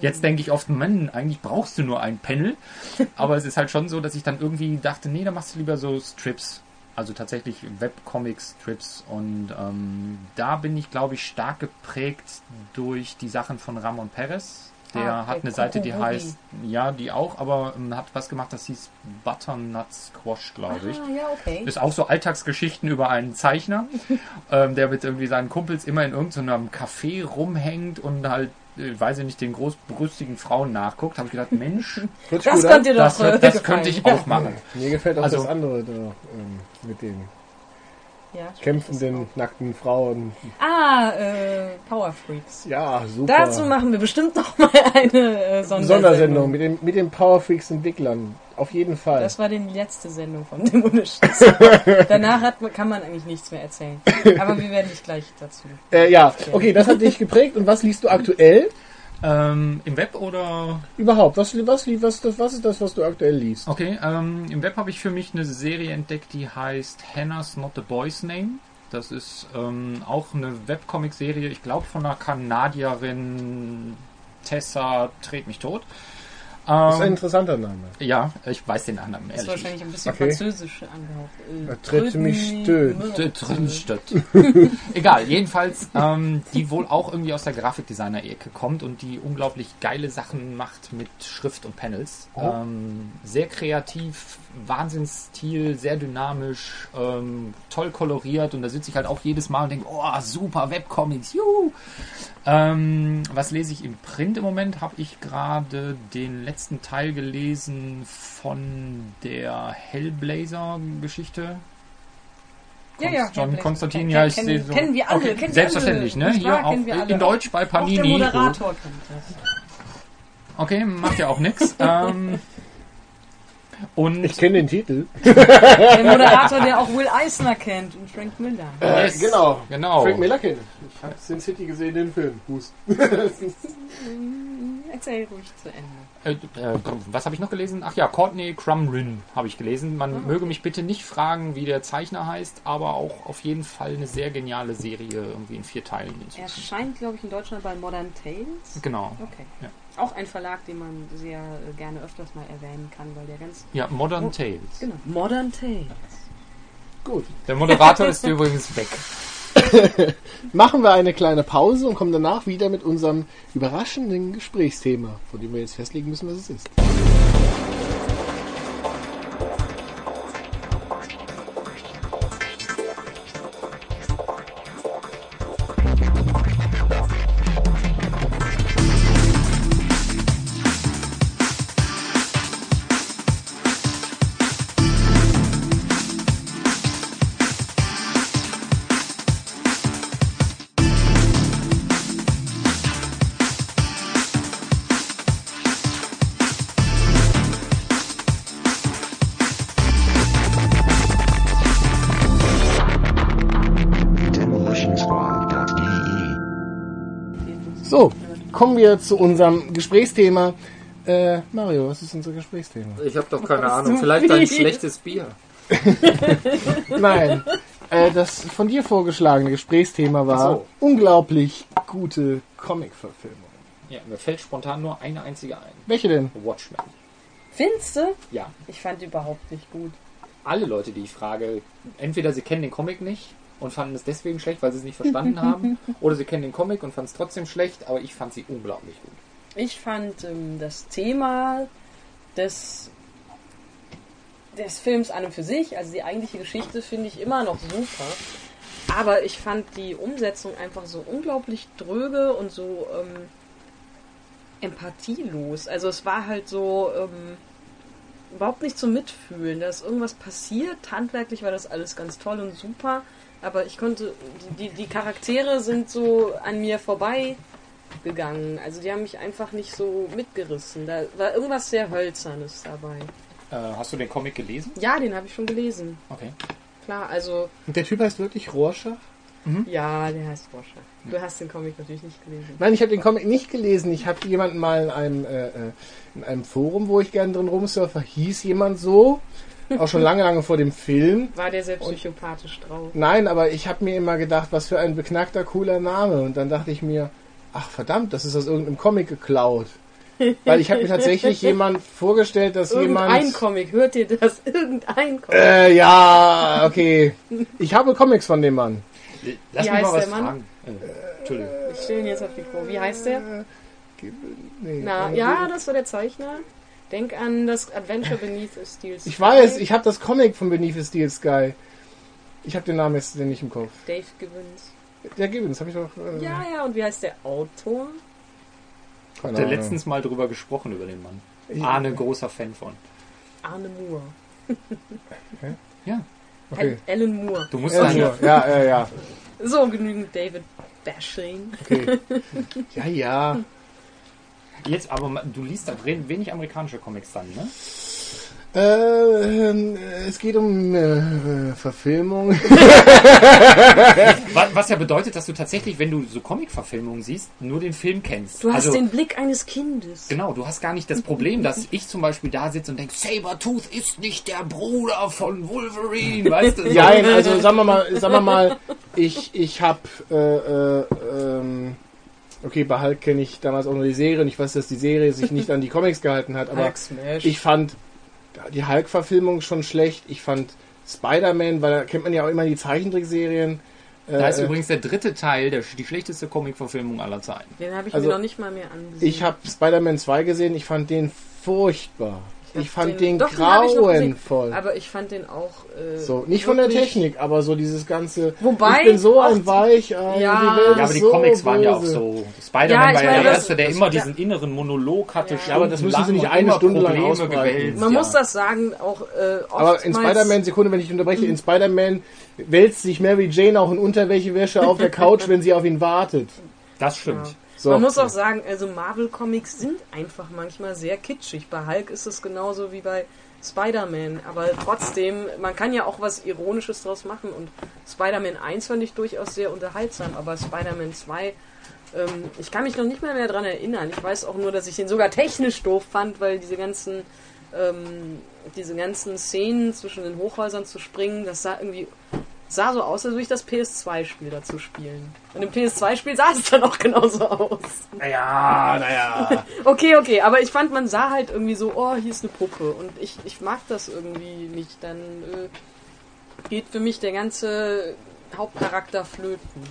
Jetzt denke ich oft, Mann, eigentlich brauchst du nur ein Panel. aber es ist halt schon so, dass ich dann irgendwie dachte, nee, da machst du lieber so Strips. Also tatsächlich Webcomics, Strips und ähm, da bin ich, glaube ich, stark geprägt durch die Sachen von Ramon Perez. Der Ah, hat eine Seite, die heißt, ja, die auch, aber ähm, hat was gemacht, das hieß Butternut Squash, glaube ich. Ah, ja, okay. Ist auch so Alltagsgeschichten über einen Zeichner, ähm, der mit irgendwie seinen Kumpels immer in irgendeinem Café rumhängt und halt, äh, weiß ich nicht, den großbrüstigen Frauen nachguckt. Habe ich gedacht, Mensch, Das gut an. könnt ihr doch das, das gefallen. könnte ich auch machen. Mir gefällt auch Also- das andere da, ähm, mit dem. Ja, kämpfenden, nackten Frauen. Ah, äh, Power Freaks. Ja, super. Dazu machen wir bestimmt noch mal eine äh, Sondersendung. Sondersendung mit, dem, mit den Power Freaks Entwicklern. Auf jeden Fall. Das war die letzte Sendung von Demolitions. Danach hat, kann man eigentlich nichts mehr erzählen. Aber wir werden dich gleich dazu. Äh, ja, okay, das hat dich geprägt. Und was liest du aktuell? Ähm, Im Web oder Überhaupt, was, was, was, was, ist das, was du aktuell liest? Okay, ähm, im Web habe ich für mich eine Serie entdeckt, die heißt Hannah's Not the Boy's Name. Das ist ähm, auch eine Webcomic-Serie, ich glaube von einer Kanadierin Tessa Tret mich tot. Das ist ein Ähm, interessanter Name. ja, ich weiß den Namen Das ist wahrscheinlich ein bisschen Okay. französisch angehaucht. Äh, Er tritt mich nicht. Drinstedt. Egal, jedenfalls, ähm, die wohl auch irgendwie aus der Grafikdesigner-Ecke kommt und die unglaublich geile Sachen macht mit Schrift und Panels. Oh. Ähm, sehr kreativ, Wahnsinnsstil, sehr dynamisch, ähm, toll koloriert und da sitze ich halt auch jedes Mal und denke, oh, super, Webcomics, juhu! Ähm, was lese ich im Print im Moment? Habe ich gerade den letzten Teil gelesen von der Hellblazer-Geschichte. Ja, ja. John. Konstantin, ja, ich sehe so. kennen wir alle, Okay, kennen wir selbstverständlich, alle. ne? Hier alle. in Deutsch bei Auch der Panini. Moderator kennt das. Okay, macht ja auch nix. ähm, und Ich kenne den Titel. Der Moderator, der auch Will Eisner kennt und Frank Miller. Äh, Yes. genau. genau. Frank Miller kenne ich. Habe Sin City gesehen, den Film. Hust. Erzähl ruhig zu Ende. Äh, äh, was habe ich noch gelesen? Ach ja, Courtney Crumrin habe ich gelesen. Man Ah. möge mich bitte nicht fragen, wie der Zeichner heißt, aber auch auf jeden Fall eine sehr geniale Serie, irgendwie in vier Teilen. inzwischen. Erscheint, glaube ich, in Deutschland bei Modern Tales. Genau. Okay. Ja. Auch ein Verlag, den man sehr äh, gerne öfters mal erwähnen kann, weil der ganz. Ja, Modern Oh. Tales. Genau. Modern Tales. Gut. Der Moderator ist übrigens weg. Machen wir eine kleine Pause und kommen danach wieder mit unserem überraschenden Gesprächsthema, von dem wir jetzt festlegen müssen, was es ist. So, kommen wir zu unserem Gesprächsthema. Äh, Mario, was ist unser Gesprächsthema? Ich habe doch keine Ahnung. Vielleicht ein schlechtes Bier. Nein, äh, das von dir vorgeschlagene Gesprächsthema war so. unglaublich gute Comic-Verfilmung. Ja, mir fällt spontan nur eine einzige ein. Welche denn? Watchmen. Findest du? Ja. Ich fand die überhaupt nicht gut. Alle Leute, die ich frage, entweder sie kennen den Comic nicht und fanden es deswegen schlecht, weil sie es nicht verstanden haben, oder sie kennen den Comic und fanden es trotzdem schlecht, aber ich fand sie unglaublich gut. Ich fand ähm, das Thema des, des Films an und für sich, also die eigentliche Geschichte, finde ich immer noch super. Aber ich fand die Umsetzung einfach so unglaublich dröge und so ähm, empathielos. Also es war halt so ähm, überhaupt nicht zum Mitfühlen. Da ist irgendwas passiert. Handwerklich war das alles ganz toll und super. Aber ich konnte, die, die, Charaktere sind so an mir vorbei gegangen. Also die haben mich einfach nicht so mitgerissen. Da war irgendwas sehr Hölzernes dabei. Äh, hast du den Comic gelesen? Ja, den habe ich schon gelesen. Okay. Klar, also Und der Typ heißt wirklich Rorschach? ja, der heißt Rorschach. Du hast den Comic natürlich nicht gelesen. Nein, ich habe den Comic nicht gelesen. Ich habe jemanden mal in einem, äh, äh, in einem Forum, wo ich gerne drin rumsurfe, hieß jemand so. Auch schon lange, lange vor dem Film. War der sehr psychopathisch drauf? Nein, aber ich habe mir immer gedacht, was für ein beknackter, cooler Name. Und dann dachte ich mir, ach verdammt, das ist aus irgendeinem Comic geklaut. Weil ich habe mir tatsächlich jemand vorgestellt, dass Irgendein jemand... Comic, hört ihr das? Irgendein Comic. Äh, ja, okay. Ich habe Comics von dem Mann. Lass Wie mich mal heißt was der Mann? fragen. Äh, Entschuldigung. Ich stelle ihn jetzt auf die Pro. Wie heißt der? Nee, Na, äh, ja, das war der Zeichner. Denk an das Adventure Beneath a Steel Sky. Ich weiß, ich habe das Comic von Beneath the Steel Sky. Ich habe den Namen jetzt nicht im Kopf. Dave Gibbons. Der Gibbons, habe ich doch... Äh, Ja, ja, und wie heißt der Autor? keine Der Ahnung. letztens mal drüber gesprochen über den Mann. Ich- Arne, großer Fan von. Arne Moore. Ja. Okay. Alan Moore. Du musst Ja, dann, nur. ja, ja, ja. So, genügend David Bashing. Okay. Ja, ja. Jetzt aber, du liest da drin wenig amerikanische Comics dann, ne? Äh, ähm, es geht um äh, Verfilmung. Was, ja bedeutet, dass du tatsächlich, wenn du so Comic-Verfilmungen siehst, nur den Film kennst. Du hast also, den Blick eines Kindes. Genau, du hast gar nicht das Problem, dass ich zum Beispiel da sitze und denke, Sabertooth ist nicht der Bruder von Wolverine, weißt du? Ja, also sagen wir mal, sagen wir mal, ich, ich hab, äh, äh, ähm, okay, bei Hulk kenne ich damals auch nur die Serie und ich weiß, dass die Serie sich nicht an die Comics gehalten hat, aber Hulk Smash. ich fand die Hulk-Verfilmung schon schlecht. Ich fand Spider-Man, weil da kennt man ja auch immer die Zeichentrickserien. Da ist Äh, übrigens der dritte Teil, der, die schlechteste Comic-Verfilmung aller Zeiten. den habe ich also, mir noch nicht mal mehr angesehen. ich habe Spider-Man 2 gesehen, ich fand den furchtbar. Ich, fand den, gesehen. grauenvoll. Aber ich fand den auch. Äh, So, nicht von der Technik, aber so dieses ganze. Wobei ich bin so ein Weichei. Ja. die Welt Ja, aber die so Comics waren ja auch böse. so. Spider-Man Ja, war ja der das- Erste, der das- immer ja. diesen inneren Monolog hatte. Ja. Ja, aber das müssen sie nicht eine und Stunde lang ausbreiten. Man ja. muss das sagen, auch äh, Aber in Spider-Man, Sekunde, wenn ich unterbreche, in Spider-Man wälzt sich Mary Jane auch in Unterwäschewäsche auf der Couch, wenn sie auf ihn wartet. Das stimmt. So. Man muss auch sagen, also Marvel-Comics sind einfach manchmal sehr kitschig. Bei Hulk ist es genauso wie bei Spider-Man. Aber trotzdem, man kann ja auch was Ironisches draus machen. Und Spider-Man 1 fand ich durchaus sehr unterhaltsam. Aber Spider-Man 2, ähm, ich kann mich noch nicht mehr, mehr dran erinnern. Ich weiß auch nur, dass ich den sogar technisch doof fand, weil diese ganzen, ähm, diese ganzen Szenen zwischen den Hochhäusern zu springen, das sah irgendwie sah so aus, als würde ich das PS2-Spiel dazu spielen. Und im PS2-Spiel sah es dann auch genauso aus. Naja, naja. Okay, okay, aber ich fand, man sah halt irgendwie so, oh, hier ist eine Puppe. Und ich, ich mag das irgendwie nicht. Dann äh, geht für mich der ganze Hauptcharakter flöten.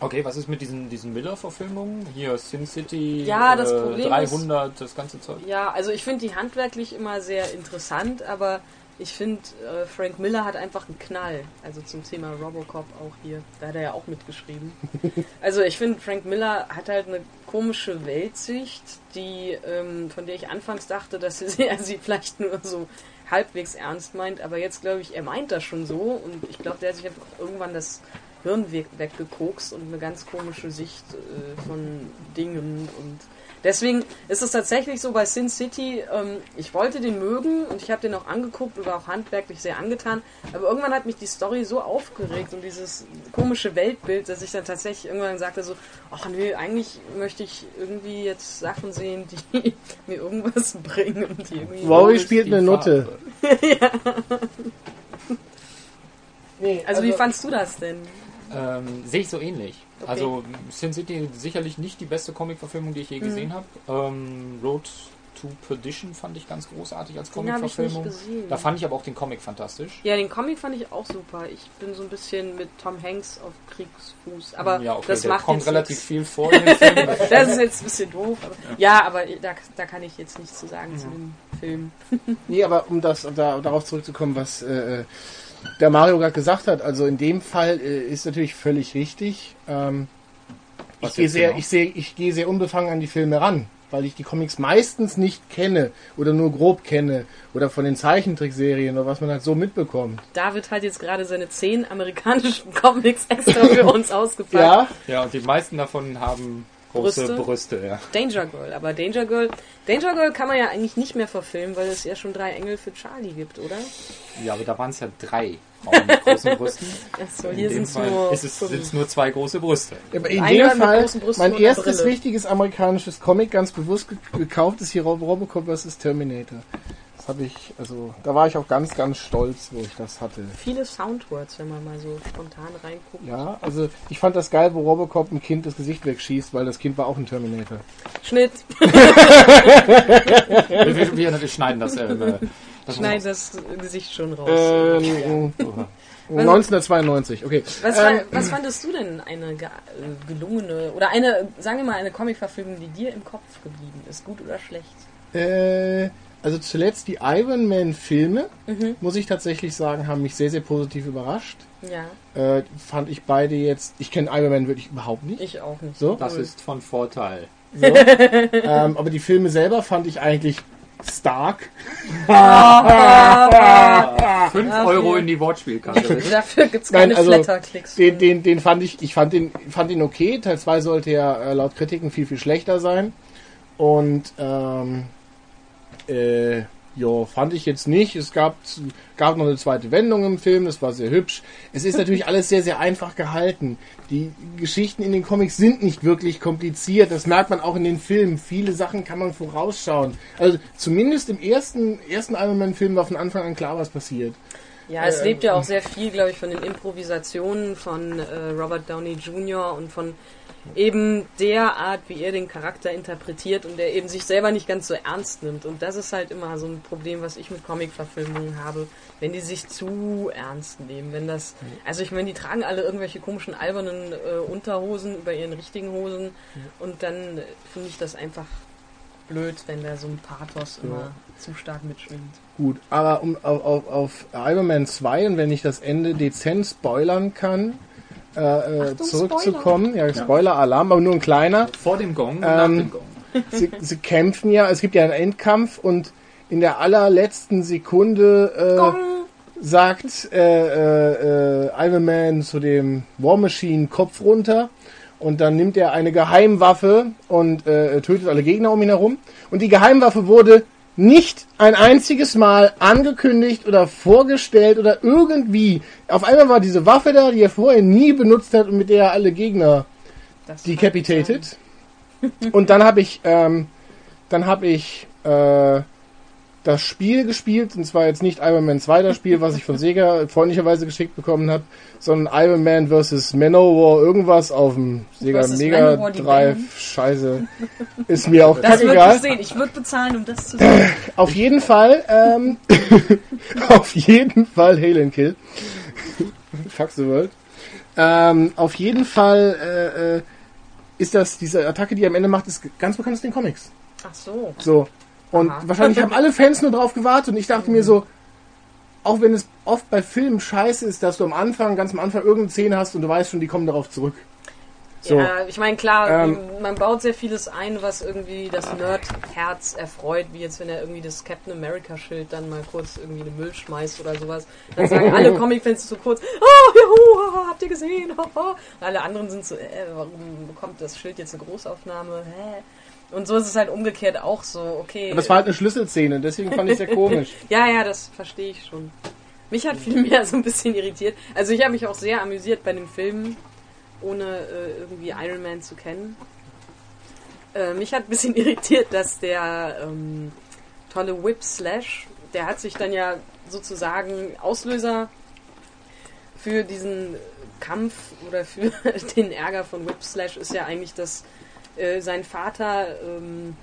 Okay, was ist mit diesen, diesen Miller-Verfilmungen? Hier Sin City, Ja, das äh, Problem 300, das ganze Zeug. Ja, also ich finde die handwerklich immer sehr interessant, aber ich finde, äh, Frank Miller hat einfach einen Knall. Also zum Thema Robocop auch hier. Da hat er ja auch mitgeschrieben. also ich finde, Frank Miller hat halt eine komische Weltsicht, die, ähm, von der ich anfangs dachte, dass er sie vielleicht nur so halbwegs ernst meint, aber jetzt glaube ich, er meint das schon so und ich glaube, der hat sich einfach irgendwann das Hirn weg, weggekokst und eine ganz komische Sicht äh, von Dingen und deswegen ist es tatsächlich so bei Sin City, ähm, ich wollte den mögen und ich habe den auch angeguckt und war auch handwerklich sehr angetan, aber irgendwann hat mich die Story so aufgeregt und dieses komische Weltbild, dass ich dann tatsächlich irgendwann sagte so, ach nee, eigentlich möchte ich irgendwie jetzt Sachen sehen, die mir irgendwas bringen und die irgendwie Wowie spielt eine Nutte. Nee, also, wie fandst du das denn? Ähm, Sehe ich so ähnlich. Okay. Also Sin City sicherlich nicht die beste Comic-Verfilmung, die ich je Mhm. gesehen habe. Ähm, Road to Perdition fand ich ganz großartig als Comic-Verfilmung. gesehen. Da fand ich aber auch den Comic fantastisch. Ja, den Comic fand ich auch super. Ich bin so ein bisschen mit Tom Hanks auf Kriegsfuß. Aber ja, okay, das der macht kommt jetzt relativ nichts. viel vor in dem Film. Das ist jetzt ein bisschen doof. Aber ja, aber da, da kann ich jetzt nichts zu sagen zu dem Film. Nee, aber um das da, darauf zurückzukommen, was äh, der Mario gerade gesagt hat, also in dem Fall äh, ist natürlich völlig richtig. Ähm, ich gehe sehr, genau? ich sehe, ich gehe sehr unbefangen an die Filme ran, weil ich die Comics meistens nicht kenne oder nur grob kenne oder von den Zeichentrickserien oder was man halt so mitbekommt. David hat jetzt gerade seine zehn amerikanischen Comics extra für uns ausgepackt. Ja, ja, und die meisten davon haben große Brüste? Brüste, ja. Danger Girl. Aber Danger Girl, Danger Girl kann man ja eigentlich nicht mehr verfilmen, weil es ja schon drei Engel für Charlie gibt, oder? Ja, aber da waren es ja drei Frauen mit großen Brüsten. Achso, In hier dem sind es Fall nur ist es, fünf. sind's nur zwei große Brüste. aber in Einer dem Fall, mein erstes Brille. richtiges amerikanisches Comic, ganz bewusst ge gekauft, ist hier Rob Robocop vs. Terminator. Das habe ich, also da war ich auch ganz, ganz stolz, wo ich das hatte. Viele Soundwords, wenn man mal so spontan reinguckt. Ja, also ich fand das geil, wo Robocop ein Kind das Gesicht wegschießt, weil das Kind war auch ein Terminator. Schnitt, Wir, wir, wir, schneiden das. Äh, das schneid das Gesicht schon raus. Ähm, 1992, okay. Was, Ähm, was fandest du denn eine ge äh, gelungene oder eine, sagen wir mal, eine Comic-Verfilmung, die dir im Kopf geblieben ist, gut oder schlecht? Äh, also zuletzt die Iron Man Filme, Mhm. muss ich tatsächlich sagen, haben mich sehr, sehr positiv überrascht. Ja, Äh, fand ich beide jetzt, ich kenne Iron Man wirklich überhaupt nicht. ich auch nicht. So? Das ist von Vorteil. So. ähm, aber die Filme selber fand ich eigentlich Stark. 5 Euro in die Wortspielkasse. Dafür gibt's Nein, keine also Flatter-Klicks. den, den, den fand ich, ich fand den, fand ihn okay. Teil 2 sollte ja äh, laut Kritiken viel, viel schlechter sein. Und ähm, äh, ja, fand ich jetzt nicht. Es gab, gab noch eine zweite Wendung im Film, das war sehr hübsch. Es ist natürlich alles sehr, sehr einfach gehalten. Die Geschichten in den Comics sind nicht wirklich kompliziert. Das merkt man auch in den Filmen. Viele Sachen kann man vorausschauen. Also zumindest im ersten, ersten Iron Man-Film war von Anfang an klar, was passiert. Ja, es Äh, lebt ja auch sehr viel, glaube ich, von den Improvisationen von äh, Robert Downey Jr. und von eben der Art, wie er den Charakter interpretiert und der eben sich selber nicht ganz so ernst nimmt. Und das ist halt immer so ein Problem, was ich mit Comic-Verfilmungen habe, wenn die sich zu ernst nehmen. Wenn das, also ich meine, die tragen alle irgendwelche komischen albernen äh, Unterhosen über ihren richtigen Hosen und dann äh, finde ich das einfach blöd, wenn da so ein Pathos immer zu stark mitschwingt. Gut, aber um auf, auf, auf Iron Man 2 und wenn ich das Ende dezent spoilern kann, äh, äh, Achtung, zurückzukommen, ja, Spoiler-Alarm, aber nur ein kleiner. Vor dem Gong und nach Ähm, dem Gong. Sie, sie kämpfen ja, es gibt ja einen Endkampf und in der allerletzten Sekunde äh, sagt äh, äh, äh, Iron Man zu dem War Machine Kopf runter und dann nimmt er eine Geheimwaffe und äh, tötet alle Gegner um ihn herum. Und die Geheimwaffe wurde nicht ein einziges Mal angekündigt oder vorgestellt oder irgendwie. Auf einmal war diese Waffe da, die er vorher nie benutzt hat und mit der er alle Gegner Das decapitated. Und dann habe ich, ähm, dann habe ich äh, das Spiel gespielt, und zwar jetzt nicht Iron Man 2 das Spiel, was ich von Sega freundlicherweise geschickt bekommen habe, sondern Iron Man vs. Manowar irgendwas auf dem Sega Mega Manowar, Drive. Scheiße. Ist mir auch Das kackegal. ich sehen. Ich würde bezahlen, um das zu sehen. Auf jeden Fall, ähm, auf jeden Fall Hail and Kill. Fuck the world. Ähm, auf jeden Fall äh, äh, ist das, diese Attacke, die er am Ende macht, ist ganz bekannt aus den Comics. Ach so. So. Und Aha. wahrscheinlich haben alle Fans nur drauf gewartet und ich dachte mir so, auch wenn es oft bei Filmen scheiße ist, dass du am Anfang, ganz am Anfang irgendeine Szene hast und du weißt schon, die kommen darauf zurück. So. Ja, ich meine, klar, Ähm, man baut sehr vieles ein, was irgendwie das Nerd-Herz erfreut, wie jetzt, wenn er irgendwie das Captain America-Schild dann mal kurz irgendwie in den Müll schmeißt oder sowas. Dann sagen alle Comic-Fans so kurz, oh, juhu, haha, habt ihr gesehen? haha." Und alle anderen sind so, äh, warum bekommt das Schild jetzt eine Großaufnahme? Hä? Und so ist es halt umgekehrt auch so, okay. Aber es war halt eine Schlüsselszene, deswegen fand ich es sehr komisch. Ja, ja, das verstehe ich schon. Mich hat vielmehr so ein bisschen irritiert. Also ich habe mich auch sehr amüsiert bei den Filmen, ohne äh, irgendwie Iron Man zu kennen. Äh, mich hat ein bisschen irritiert, dass der ähm, tolle Whip Slash, der hat sich dann ja sozusagen Auslöser für diesen Kampf oder für den Ärger von Whip Slash ist ja eigentlich, dass äh, sein Vater ähm,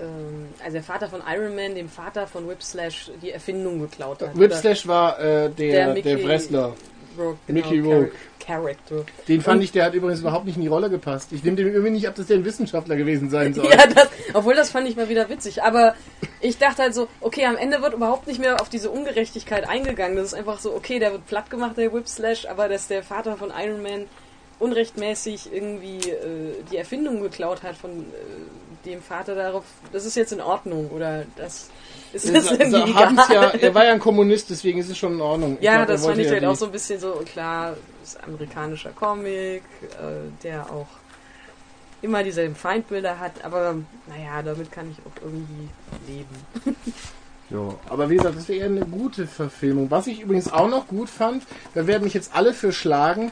ähm, also der Vater von Iron Man, dem Vater von Whipslash, die Erfindung geklaut hat. Whipslash war äh, der, der, Mickey Wrestler. Rourke, Mickey Char- Rourke. Character. Den fand Und- ich, der hat übrigens überhaupt nicht in die Rolle gepasst. Ich nehme dem irgendwie nicht ab, dass der ein Wissenschaftler gewesen sein soll. Ja, das, obwohl das fand ich mal wieder witzig. Aber ich dachte halt so, okay, am Ende wird überhaupt nicht mehr auf diese Ungerechtigkeit eingegangen. Das ist einfach so, okay, der wird platt gemacht, der Whipslash, aber dass der Vater von Iron Man unrechtmäßig irgendwie äh, die Erfindung geklaut hat von äh, dem Vater darauf, das ist jetzt in Ordnung oder das ist das Also, irgendwie egal. ja, er war ja ein Kommunist, deswegen ist es schon in Ordnung. Ich Ja, glaub, das fand ich halt auch so ein bisschen so, klar, ist amerikanischer Comic, äh, der auch immer dieselben Feindbilder hat, aber naja, damit kann ich auch irgendwie leben. Ja, aber wie gesagt, das wäre eher eine gute Verfilmung. Was ich übrigens auch noch gut fand, da werden mich jetzt alle für schlagen.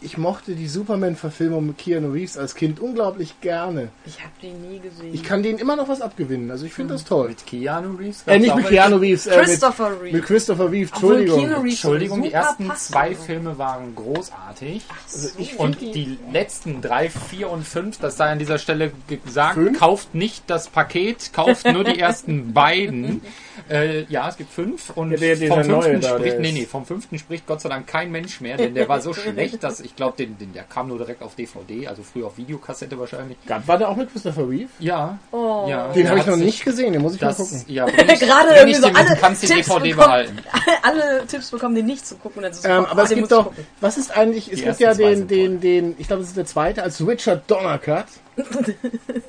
Ich mochte die Superman-Verfilmung mit Keanu Reeves als Kind unglaublich gerne. Ich habe die nie gesehen. Ich kann denen immer noch was abgewinnen. Also ich finde das toll. Mit Keanu Reeves? Äh, nicht mit Keanu Reeves, äh, mit, Christopher Reeve. mit Christopher Reeve, Obwohl Entschuldigung. Keanu Reeves Entschuldigung, die ersten zwei Filme waren großartig. Also ich Und find die letzten drei, vier und fünf, das sei an dieser Stelle gesagt, Fünf? kauft nicht das Paket, kauft nur die ersten beiden. Äh, ja, es gibt fünf und Ja, der- vom fünften spricht, nee, nee, vom fünften spricht Gott sei Dank kein Mensch mehr, denn der war so schlecht, dass ich glaube, den, den, der kam nur direkt auf DVD, also früher auf Videokassette wahrscheinlich. Gab- War der auch mit Christopher Reeve? Ja, Oh. ja. Den habe ich noch nicht gesehen, den muss ich mal Das, gucken. ja, ich, Gerade irgendwie ich so alle du kannst die Tipps DVD bekommen. behalten. Alle Tipps bekommen, den nicht zu gucken. Es Ähm, aber oh, es gibt ich doch, gucken. was ist eigentlich, es Die gibt ja den, den, den, ich glaube, das ist der zweite, als Richard Donner Cut.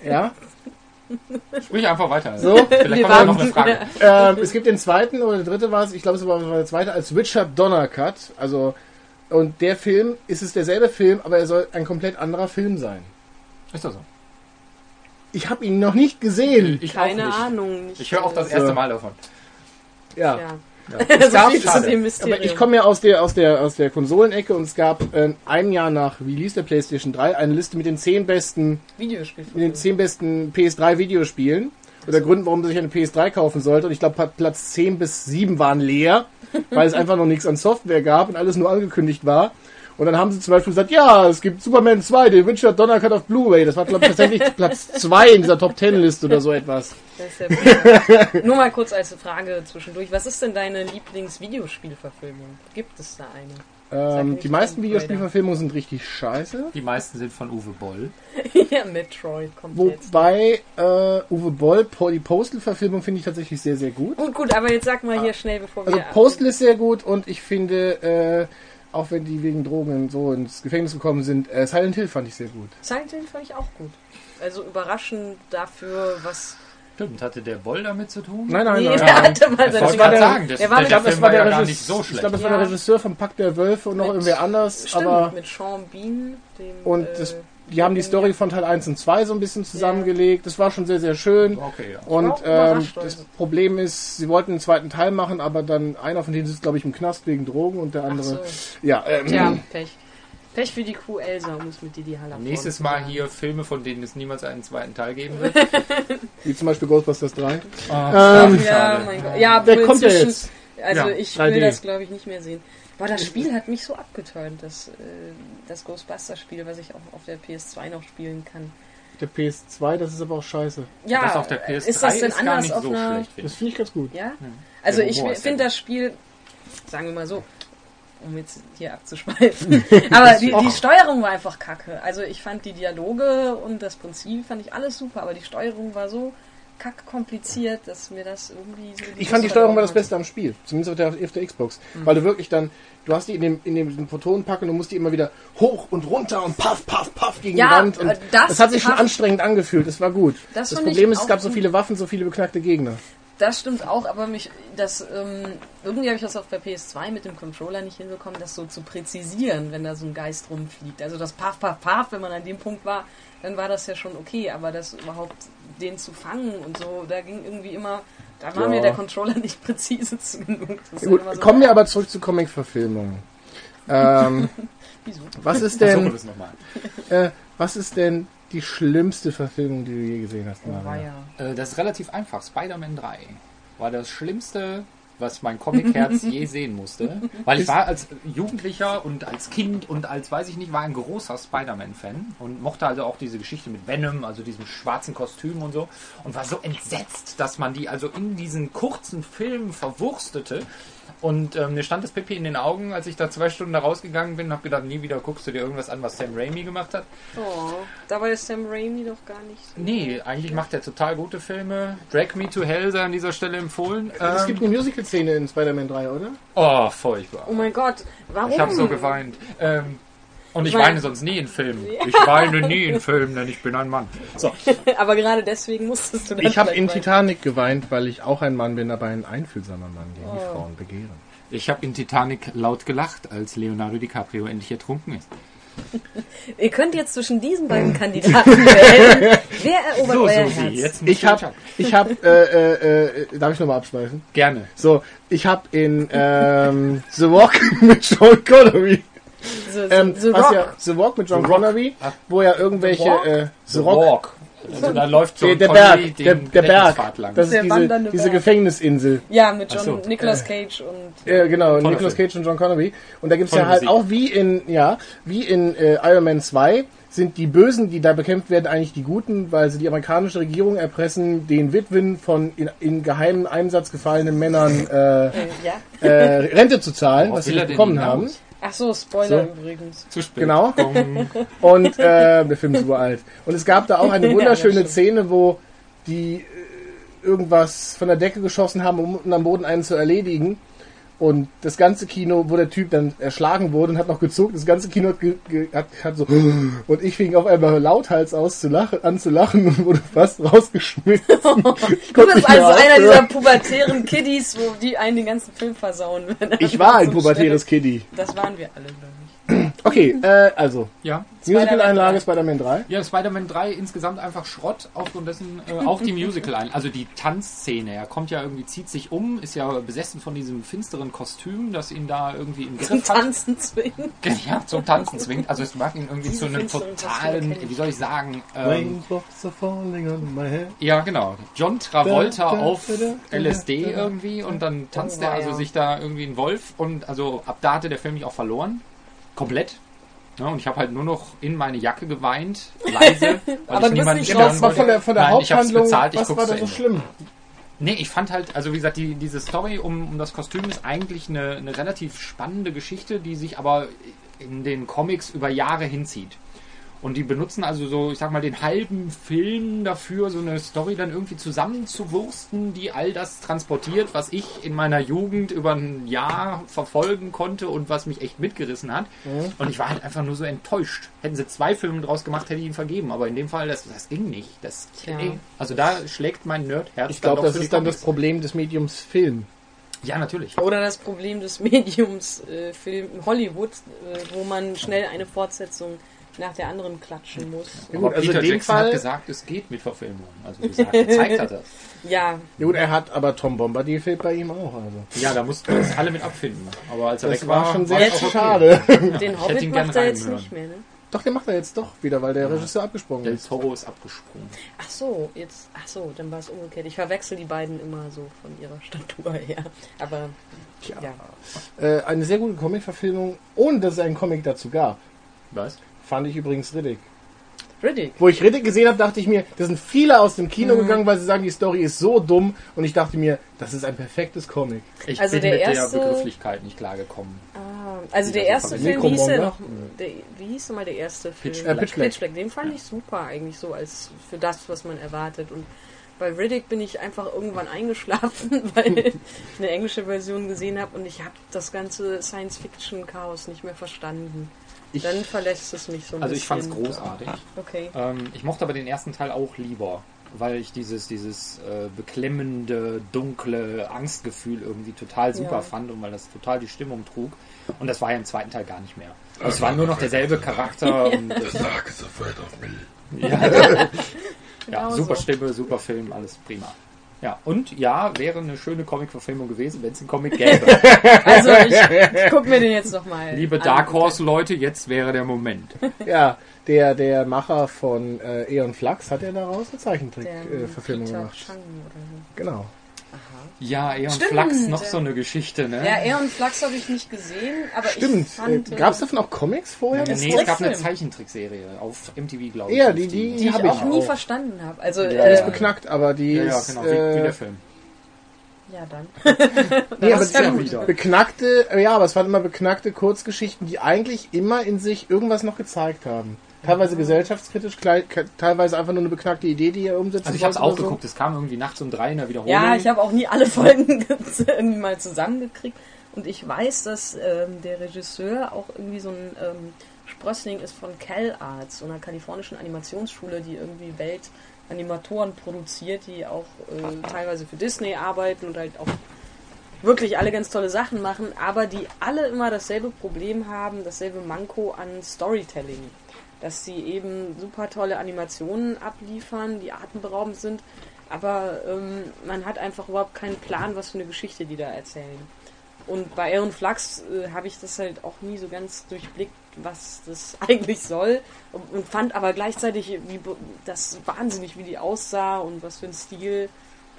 ja. Sprich einfach weiter. So. Vielleicht Wir kommt ja noch eine Frage. ähm, es gibt den zweiten oder der dritte war es, ich glaube es war der zweite, als Richard Donner Cut. Also, und der Film, ist es derselbe Film, aber er soll ein komplett anderer Film sein. Ist das so? Ich habe ihn noch nicht gesehen. Ich Keine auch nicht. Ahnung. Nicht Ich höre auch das So. erste Mal davon. Ja. Ja. Ja. so gab-. Aber ich komme ja aus der, aus der, aus der Konsolenecke und es gab äh, ein Jahr nach Release der PlayStation 3 eine Liste mit den zehn besten, Videospiel. mit den zehn besten PS3 Videospielen. Oder Gründen, warum man sich eine PS3 kaufen sollte. Und ich glaube, Platz 10 bis 7 waren leer, weil es einfach noch nichts an Software gab und alles nur angekündigt war. Und dann haben sie zum Beispiel gesagt, ja, es gibt Superman 2, den Richard Donner Cut auf Blu-ray. Das war, glaube ich, tatsächlich Platz 2 in dieser Top 10 Liste oder so etwas. Das ist ja. Nur mal kurz als Frage zwischendurch. Was ist denn deine Lieblings-Videospielverfilmung? Gibt es da eine? Ähm, die meisten Videospielverfilmungen sind richtig scheiße. Die meisten sind von Uwe Boll. ja, Metroid kommt jetzt. Wobei äh, Uwe Boll, die Postal-Verfilmung finde ich tatsächlich sehr, sehr gut. Gut, gut, aber jetzt sag mal hier schnell, bevor Also wir... Postal ist sehr gut und ich finde, äh, auch wenn die wegen Drogen so ins Gefängnis gekommen sind, äh, Silent Hill fand ich sehr gut. Silent Hill fand ich auch gut. Also überraschend dafür, was... Stimmt, hatte der Boll damit zu tun? Nein, nein, Nee, nein. der hatte mal Ich wollte gerade der- sagen, das, der war mit- der das war der ja Regis- so Ich glaube, das war Ja. der Regisseur vom Pakt der Wölfe und noch Mit- irgendwer anders, Stimmt, aber mit Sean Bean, dem... und äh, das, die haben die Story von Teil 1 und 2 so ein bisschen zusammengelegt. Das war schon sehr, sehr schön. Okay, ja. Und ähm, das. Problem ist, sie wollten einen zweiten Teil machen, aber dann einer von denen sitzt, glaube ich, im Knast wegen Drogen und der andere. so. Ja, ähm, Tja, Pech. Pech für die Kuh Elsa, es mit Didi Haller Nächstes Mal hier Filme, von denen es niemals einen zweiten Teil geben wird. wie zum Beispiel Ghostbusters 3. Ah, Ähm, Ja, mein Gott. Ja, Der kommt ja jetzt. Also Ja, ich 3D. will das glaube ich nicht mehr sehen. Boah, das Spiel hat mich so abgeturnt, das, äh, das Ghostbusters-Spiel, was ich auch auf der PS2 noch spielen kann. Der PS2, das ist aber auch scheiße. Ja, das auf der PS3 ist das denn gar anders nicht auf so einer... schlecht, finde Das finde ich ganz gut. Ja? Also Der ich ist finde das Spiel, sagen wir mal so, um jetzt hier abzuschweifen, aber die, die Steuerung war einfach kacke. Also ich fand die Dialoge und das Prinzip fand ich alles super, aber die Steuerung war so kack kompliziert, dass mir das irgendwie so... Ich fand die Steuerung war das Beste. Am Spiel. Zumindest auf der, auf der Xbox. Weil du wirklich dann, du hast die in dem, in dem Photon packen und du musst die immer wieder hoch und runter und paff, paff, paff gegen Ja, die Wand. Und äh, das das, hat sich schon anstrengend angefühlt. Das war gut. Das Das, Problem ist, es gab so viele Waffen, so viele beknackte Gegner. Das stimmt auch, aber mich, das, ähm, irgendwie habe ich das auf der PS2 mit dem Controller nicht hinbekommen, das so zu präzisieren, wenn da so ein Geist rumfliegt. Also das Paff, Paff, Paff, wenn man an dem Punkt war, dann war das ja schon okay, aber das überhaupt den zu fangen und so, da ging irgendwie immer, da war Ja. mir der Controller nicht präzise zu genug. Gut, so, kommen wir aber zurück zu Comic-Verfilmungen. Ähm, Wieso? was ist Versuchen wir denn, es nochmal. äh, was ist denn die schlimmste Verfilmung, die du je gesehen hast? Mario? war ja. Äh, Das ist relativ einfach. Spider-Man 3 war das Schlimmste, was mein Comic-Herz je sehen musste. Weil ich war als Jugendlicher und als Kind und als, weiß ich nicht, war ein großer Spider-Man-Fan und mochte also auch diese Geschichte mit Venom, also diesem schwarzen Kostüm und so. Und war so entsetzt, dass man die also in diesen kurzen Filmen verwurstete. Und ähm, mir stand das Pipi in den Augen, als ich da zwei Stunden da rausgegangen bin und habe gedacht, nie wieder guckst du dir irgendwas an, was Sam Raimi gemacht hat. Oh, dabei ist Sam Raimi doch gar nicht so. Nee, eigentlich macht er total gute Filme. Drag Me to Hell sei an dieser Stelle empfohlen. Es Ähm, gibt eine Musical-Szene in Spider-Man 3, oder? oh, furchtbar. Oh mein Gott, warum? Ich habe so geweint. Ähm, und ich weine sonst nie in Filmen. Ich weine nie in Filmen, denn ich bin ein Mann. So, aber gerade deswegen musstest du das Ich habe in Titanic geweint, weil ich auch ein Mann bin, aber ein einfühlsamer Mann, den die Frauen begehren. ich habe in Titanic laut gelacht, als Leonardo DiCaprio endlich ertrunken ist. Ihr könnt jetzt zwischen diesen beiden Kandidaten wählen. Wer erobert So, euer Susi, Herz? Ich habe, ich habe, äh, äh, äh, darf ich nochmal abschweifen? Gerne. So, ich habe in ähm, The Walk mit Sean Connery, The, ähm, the, the was Rock. ja The Walk mit John The Rock. Connery, Ah. wo ja irgendwelche The Walk? äh, The Rock, Walk. Also da läuft so der, der Connery Berg, den der, der Berg, lang. das Der ist diese, wandernde diese Berg. Gefängnisinsel. Ja, mit John, so. Nicolas Cage und Ja, genau, Toller Nicolas Film. Cage und John Connery. Und da gibt's ja Tolle halt Musik. auch wie in, ja, wie in äh, Iron Man 2 sind die Bösen, die da bekämpft werden, eigentlich die Guten, weil sie die amerikanische Regierung erpressen, den Witwen von in, in geheimen Einsatz gefallenen Männern äh, äh, ja. äh, Rente zu zahlen, Worauf was sie er bekommen haben. Ach so, Spoiler So. übrigens. Zu spät. Genau. Und äh, der Film ist uralt. Und es gab da auch eine Ja, wunderschöne stimmt. Szene, wo die äh, irgendwas von der Decke geschossen haben, um unten am Boden einen zu erledigen. Und das ganze Kino, wo der Typ dann erschlagen wurde und hat noch gezuckt, das ganze Kino hat, ge, ge, hat, hat so und ich fing auf einmal lauthals aus zu lachen, an zu lachen und wurde fast rausgeschmissen. Ich Du bist also einer dieser pubertären Kiddies, wo die einen den ganzen Film versauen. er Ich war ein so pubertäres schnell- Kiddie. Das waren wir alle, glaube ich. Okay, äh, also Ja. Musical-Einlage Spider-Man 3. Ja, Spider-Man 3 insgesamt einfach Schrott, aufgrund dessen äh, auch die Musical ein. Also die Tanzszene. Er kommt ja irgendwie, zieht sich um, ist ja besessen von diesem finsteren Kostüm, das ihn da irgendwie im Zum Griff hat. Tanzen zwingen. Ja, zum Tanzen zwingt. Also es macht ihn irgendwie Diese zu einem totalen, wie soll ich sagen, ähm, Raindrops are falling on my head. ja genau, John Travolta auf LSD irgendwie und dann tanzt Oh, er also ja. sich da irgendwie ein Wolf und also ab da hatte der Film mich auch verloren. Komplett. Ja, und ich habe halt nur noch in meine Jacke geweint, leise, weil Aber ich niemanden nicht stören aber wollte. von der, von der Nein, ich Haupthandlung, bezahlt, ich was war da so schlimm? Nee, ich fand halt, also wie gesagt, die, diese Story um, um das Kostüm ist eigentlich eine, eine relativ spannende Geschichte, die sich aber in den Comics über Jahre hinzieht. Und die benutzen also so, ich sag mal, den halben Film dafür, so eine Story dann irgendwie zusammenzuwursten, die all das transportiert, was ich in meiner Jugend über ein Jahr verfolgen konnte und was mich echt mitgerissen hat. Und ich war halt einfach nur so enttäuscht. Hätten sie zwei Filme draus gemacht, hätte ich ihn vergeben. Aber in dem Fall, das, das ging nicht. Das, Tja. ey, also da schlägt mein Nerdherz Ich glaube, das ist dann das. Problem des Mediums Film. Ja, natürlich. Oder das Problem des Mediums äh, Film Hollywood, äh, wo man schnell eine Fortsetzung nach der anderen klatschen muss. Ja, Aber gut, also Peter in dem Jackson Fall- hat gesagt, es geht mit Verfilmungen. Also gesagt, gezeigt hat er. Ja, Ja, gut, er hat aber Tom Bombadil fehlt bei ihm auch. Also. Ja, da mussten wir uns alle mit abfinden. Aber als er Das weg war war, schon war sehr es auch okay. schade. den ich Hobbit macht er jetzt reinhören. nicht mehr, ne? Doch, den macht er jetzt doch wieder, weil der Regisseur abgesprungen Del ist. Toro ist abgesprungen. Ach so, jetzt, ach so, dann war es umgekehrt. Ich verwechsel die beiden immer so von ihrer Statur her. Aber Tja. ja, Äh, eine sehr gute Comic-Verfilmung, ohne dass es einen Comic dazu gab. Was? Fand ich übrigens Riddick. Riddick. Wo ich Riddick gesehen habe, dachte ich mir, da sind viele aus dem Mhm. Kino gegangen, weil sie sagen, die Story ist so dumm. Und ich dachte mir, das ist ein perfektes Comic. Ich Also bin der mit erste- der Begrifflichkeit nicht klargekommen. Ah, also der erste. Film, wie hieß der noch? Der, wie hieß nochmal der erste Film? Pitch Black. Äh, Pitch Black. Pitch Black. Den fand ich super eigentlich so als für das, was man erwartet. Und bei Riddick bin ich einfach irgendwann eingeschlafen, weil ich eine englische Version gesehen habe und ich habe das ganze Science-Fiction-Chaos nicht mehr verstanden. Ich, Dann verlässt es mich so ein Also ich fand bisschen. es großartig. Okay. Ähm, ich mochte aber den ersten Teil auch lieber, weil ich dieses, dieses äh, beklemmende, dunkle Angstgefühl irgendwie total super Ja. fand und weil das total die Stimmung trug. Und das war ja im zweiten Teil gar nicht mehr. Also es war nur noch derselbe Charakter und das, Dark is afraid of me. ja, ja, Genau super so. Stimme, super Film, alles prima. Ja, und ja, wäre eine schöne Comic-Verfilmung gewesen, wenn es einen Comic gäbe. Also ich, ich guck mir den jetzt nochmal Liebe an. Dark Horse-Leute, jetzt wäre der Moment. ja, der, der Macher von äh, Eon Flux hat ja daraus eine Zeichentrick-Verfilmung Peter gemacht. Chang oder so. Genau. Ja, Eon Stimmt, Flux, noch ja. so eine Geschichte, ne? Ja, und Flux habe ich nicht gesehen, aber Stimmt. ich fand... Äh, Gab es davon auch Comics vorher? Nee, Das es gab eine. Zeichentrickserie auf MTV, glaube ich. Ja, hieß die- die- die ich hab ich auch nie auch. verstanden habe. Also, Ja, Die äh, ist beknackt, aber die Ja, ja, ist. genau, wie, wie äh, der Film. ja dann. nee, aber ja die- wieder. beknackte, äh, ja, aber es waren immer beknackte Kurzgeschichten, die eigentlich immer in sich irgendwas noch gezeigt haben. Teilweise gesellschaftskritisch, teilweise einfach nur eine beknackte Idee, die er umsetzen Also ich habe es auch so. geguckt, es kam irgendwie nachts um drei in der Wiederholung. Ja, ich habe auch nie alle Folgen irgendwie mal zusammengekriegt. Und ich weiß, dass ähm, der Regisseur auch irgendwie so ein ähm, Sprössling ist von CalArts, so einer kalifornischen Animationsschule, die irgendwie Weltanimatoren produziert, die auch äh, teilweise für Disney arbeiten und halt auch wirklich alle ganz tolle Sachen machen, aber die alle immer dasselbe Problem haben, dasselbe Manko an Storytelling. Dass sie eben super tolle Animationen abliefern, die atemberaubend sind, aber ähm, man hat einfach überhaupt keinen Plan, was für eine Geschichte die da erzählen. Und bei Aaron Flux äh, habe ich das halt auch nie so ganz durchblickt, was das eigentlich soll. Und, und fand aber gleichzeitig wie das wahnsinnig, wie die aussah und was für ein Stil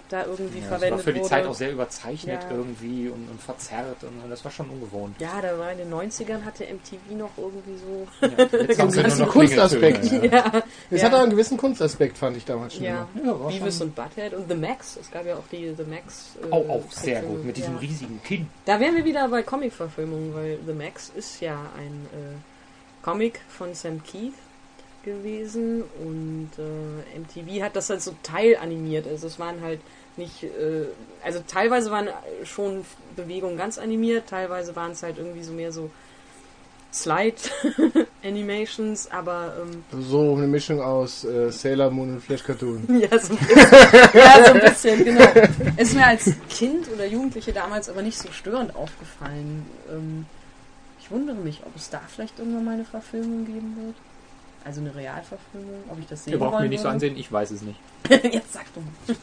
da irgendwie Ja, das war verwendet für die wurde. Zeit auch sehr überzeichnet Ja. irgendwie und, und verzerrt und das war schon ungewohnt. ja, da war in den 90ern hatte MTV noch irgendwie so. Ja, jetzt haben sie Das ist nur ein noch Kunstaspekt. Klingeltöne, Ja. ja, Es Ja. hat auch einen gewissen Kunstaspekt, fand ich damals schon. ja. immer. Ja, Beavis schon- und Butthead und The Max. Es gab ja auch die The Max. äh, Auch, auch sehr gut, mit diesem ja. riesigen Kinn. Da wären wir wieder bei Comic-Verfilmungen, weil The Max ist ja ein äh, Comic von Sam Keith gewesen und äh, MTV hat das halt so teilanimiert. Also es waren halt nicht, äh, also teilweise waren schon Bewegungen ganz animiert, teilweise waren es halt irgendwie so mehr so Slide-Animations, aber ähm, So eine Mischung aus äh, Sailor Moon und Flash Cartoon. ja, so ein bisschen, ja, so ein bisschen, genau. Ist mir als Kind oder Jugendliche damals aber nicht so störend aufgefallen. Ähm, ich wundere mich, ob es da vielleicht irgendwann mal eine Verfilmung geben wird. Also eine Realverfilmung, ob ich das sehen Ihr braucht mir nicht so ansehen, ich weiß es nicht. Jetzt sag du mal.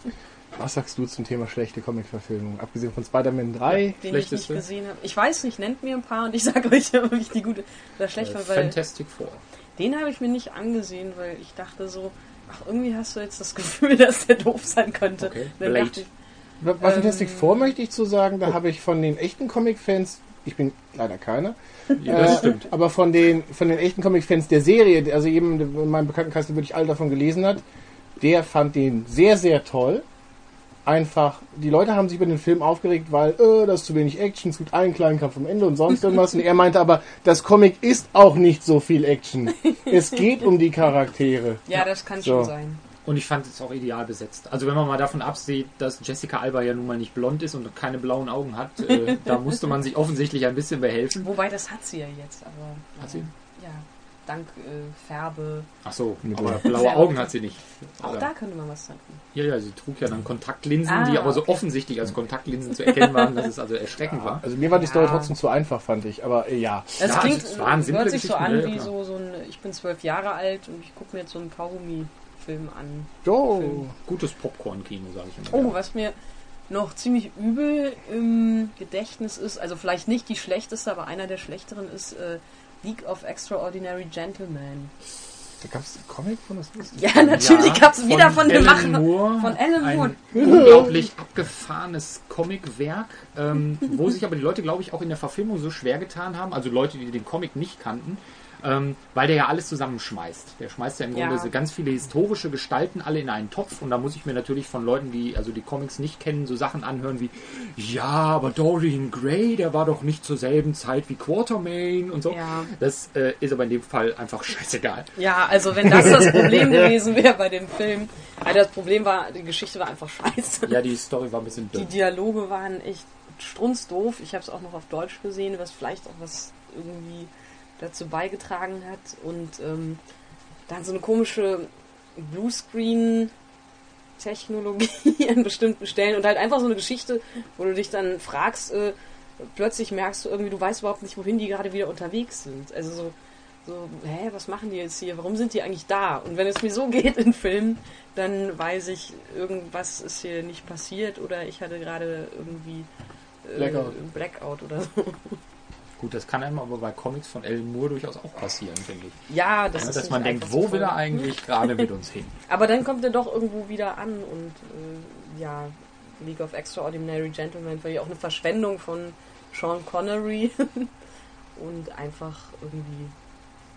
Was sagst du zum Thema schlechte Comic-Verfilmung? Abgesehen von Spider-Man 3? den ich nicht gesehen habe. Ich weiß nicht, nennt mir ein paar und ich sage euch, ob ich die gute oder schlecht fand, weil Fantastic Four. den habe ich mir nicht angesehen, weil ich dachte so, ach, irgendwie hast du jetzt das Gefühl, dass der doof sein könnte. Okay. Dann dachte ich, Bei Ähm, Fantastic Four möchte ich zu sagen, da habe ich von den echten Comic-Fans, ich bin leider keiner, Ja, das äh, stimmt. aber von den, von den echten Comic-Fans der Serie, also jedem in meinem Bekanntenkreis, der wirklich alle davon gelesen hat, der fand den sehr, sehr toll. Einfach, die Leute haben sich über den Film aufgeregt, weil, äh, das ist zu wenig Action, es gibt einen kleinen Kampf am Ende und sonst irgendwas. Und er meinte aber, das Comic ist auch nicht so viel Action. Es geht um die Charaktere. ja, das kann So. schon sein. Und ich fand es auch ideal besetzt. Also wenn man mal davon absieht, dass Jessica Alba ja nun mal nicht blond ist und keine blauen Augen hat, äh, da musste man sich offensichtlich ein bisschen behelfen. Wobei, das hat sie ja jetzt, aber. Hat sie? Ja, dank äh, Färbe. Ach so, Ja. aber blaue Augen hat sie nicht. Auch Oder- da könnte man was tanken. Ja, ja, sie trug ja dann Kontaktlinsen, Ah, die aber so okay. offensichtlich als Kontaktlinsen zu erkennen waren, dass es also erschreckend war. Also mir war die Story Ja. trotzdem zu einfach, fand ich. Aber äh, ja. Das Ja, klingt, es waren simple hört sich so an ja, wie so, so ein, ich bin zwölf Jahre alt und ich gucke mir jetzt so einen Kaugummi-Film an. Oh. Gutes Popcorn-Kino, sage ich immer. Oh, was mir noch ziemlich übel im Gedächtnis ist, also vielleicht nicht die schlechteste, aber einer der schlechteren ist äh, League of Extraordinary Gentlemen. Da gab es einen Comic von, das lustig. Ja, natürlich Ja, gab's wieder von dem Macher. Moore, von Alan Moore. Ein unglaublich abgefahrenes Comicwerk, ähm, wo sich aber die Leute, glaube ich, auch in der Verfilmung so schwer getan haben, also Leute, die den Comic nicht kannten, ähm, weil der ja alles zusammenschmeißt. Der schmeißt ja im Ja. Grunde so ganz viele historische Gestalten alle in einen Topf und da muss ich mir natürlich von Leuten, die also die Comics nicht kennen, so Sachen anhören wie ja, aber Dorian Gray, der war doch nicht zur selben Zeit wie Quatermain und so. Ja. Das äh, ist aber in dem Fall einfach scheißegal. Ja, also wenn das das Problem gewesen wäre bei dem Film. Also das Problem war, die Geschichte war einfach scheiße. Ja, die Story war ein bisschen Die dünn. Dialoge waren echt strunzdoof. Ich habe es auch noch auf Deutsch gesehen, was vielleicht auch was irgendwie dazu beigetragen hat. Und ähm, dann so eine komische Bluescreen-Technologie an bestimmten Stellen und halt einfach so eine Geschichte, wo du dich dann fragst, äh, plötzlich merkst du irgendwie, du weißt überhaupt nicht, wohin die gerade wieder unterwegs sind. Also so, so, hä, was machen die jetzt hier? Warum sind die eigentlich da? Und wenn es mir so geht in Filmen, dann weiß ich, irgendwas ist hier nicht passiert oder ich hatte gerade irgendwie äh, Blackout. Blackout oder so. Gut, das kann einem aber bei Comics von Alan Moore durchaus auch passieren, finde ich. Ja, das Ja, ist dass man denkt, wo will er eigentlich gerade mit uns hin? Aber dann kommt er doch irgendwo wieder an und äh, ja, League of Extraordinary Gentlemen war ja auch eine Verschwendung von Sean Connery und einfach irgendwie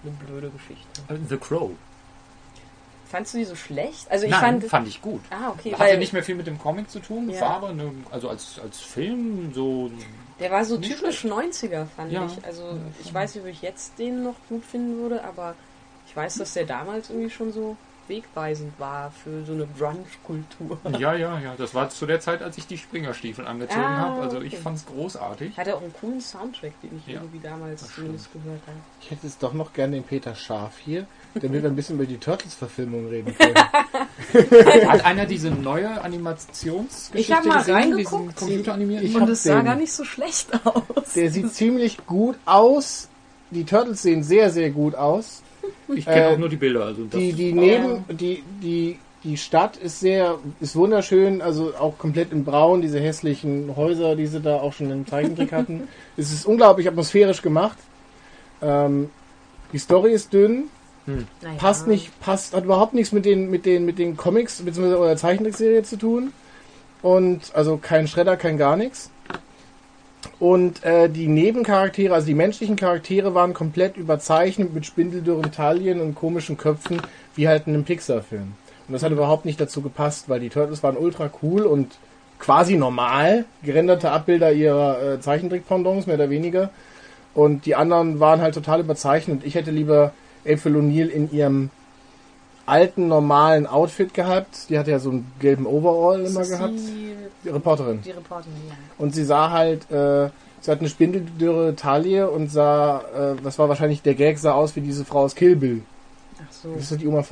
eine blöde Geschichte. The Crow. Fandst du die so schlecht? Also ich Nein, fand. fand, ich gut. ah, okay, Hatte nicht mehr viel mit dem Comic zu tun, Ja. war aber eine, also als, als Film so. Der war so nicht typisch 90er, fand Ja. ich. Also ich weiß nicht, ob ich jetzt den noch gut finden würde, aber ich weiß, dass der damals irgendwie schon so wegweisend war für so eine Grunge-Kultur. Ja, ja, ja. Das war zu der Zeit, als ich die Springerstiefel angezogen Ah, habe. Also ich okay. fand es großartig. Hat er auch einen coolen Soundtrack, den ich Ja, irgendwie damals zumindest gehört habe. Ich hätte jetzt doch noch gerne den Peter Scharf hier, damit wir ein bisschen über die Turtles-Verfilmung reden können. Hat einer diese neue Animationsgeschichte Ich hab mal gesehen, reingeguckt. diesen computeranimierten? Ich Und es sah gar nicht so schlecht aus. Der sieht ziemlich gut aus. Die Turtles sehen sehr, sehr gut aus. Ich kenne äh, auch nur die Bilder. Also Die, die neben, die, die, die Stadt ist sehr, ist wunderschön, also auch komplett in Braun, diese hässlichen Häuser, die sie da auch schon im Zeichentrick hatten. Es ist unglaublich atmosphärisch gemacht. Ähm, die Story ist dünn, Naja. passt nicht, passt, hat überhaupt nichts mit den, mit den, mit den Comics bzw. oder Zeichentrickserie zu tun. Und also kein Schredder, kein gar nichts. Und äh, die Nebencharaktere, also die menschlichen Charaktere waren komplett überzeichnet mit spindeldürren Taillen und komischen Köpfen, wie halt in einem Pixar-Film. Und das hat überhaupt nicht dazu gepasst, weil die Turtles waren ultra cool und quasi normal gerenderte Abbilder ihrer äh, Zeichentrick-Pendants, mehr oder weniger. Und die anderen waren halt total überzeichnet. Ich hätte lieber April O'Neil in ihrem alten, normalen Outfit gehabt. Die hatte ja so einen gelben Overall immer Ist gehabt. Die, Die Reporterin. die Reporterin, ja. Und sie sah halt, äh, sie hat eine spindeldürre Taille und sah, äh, das war wahrscheinlich der Gag, sah aus wie diese Frau aus Kill Bill. Ach so. Das ist die Uma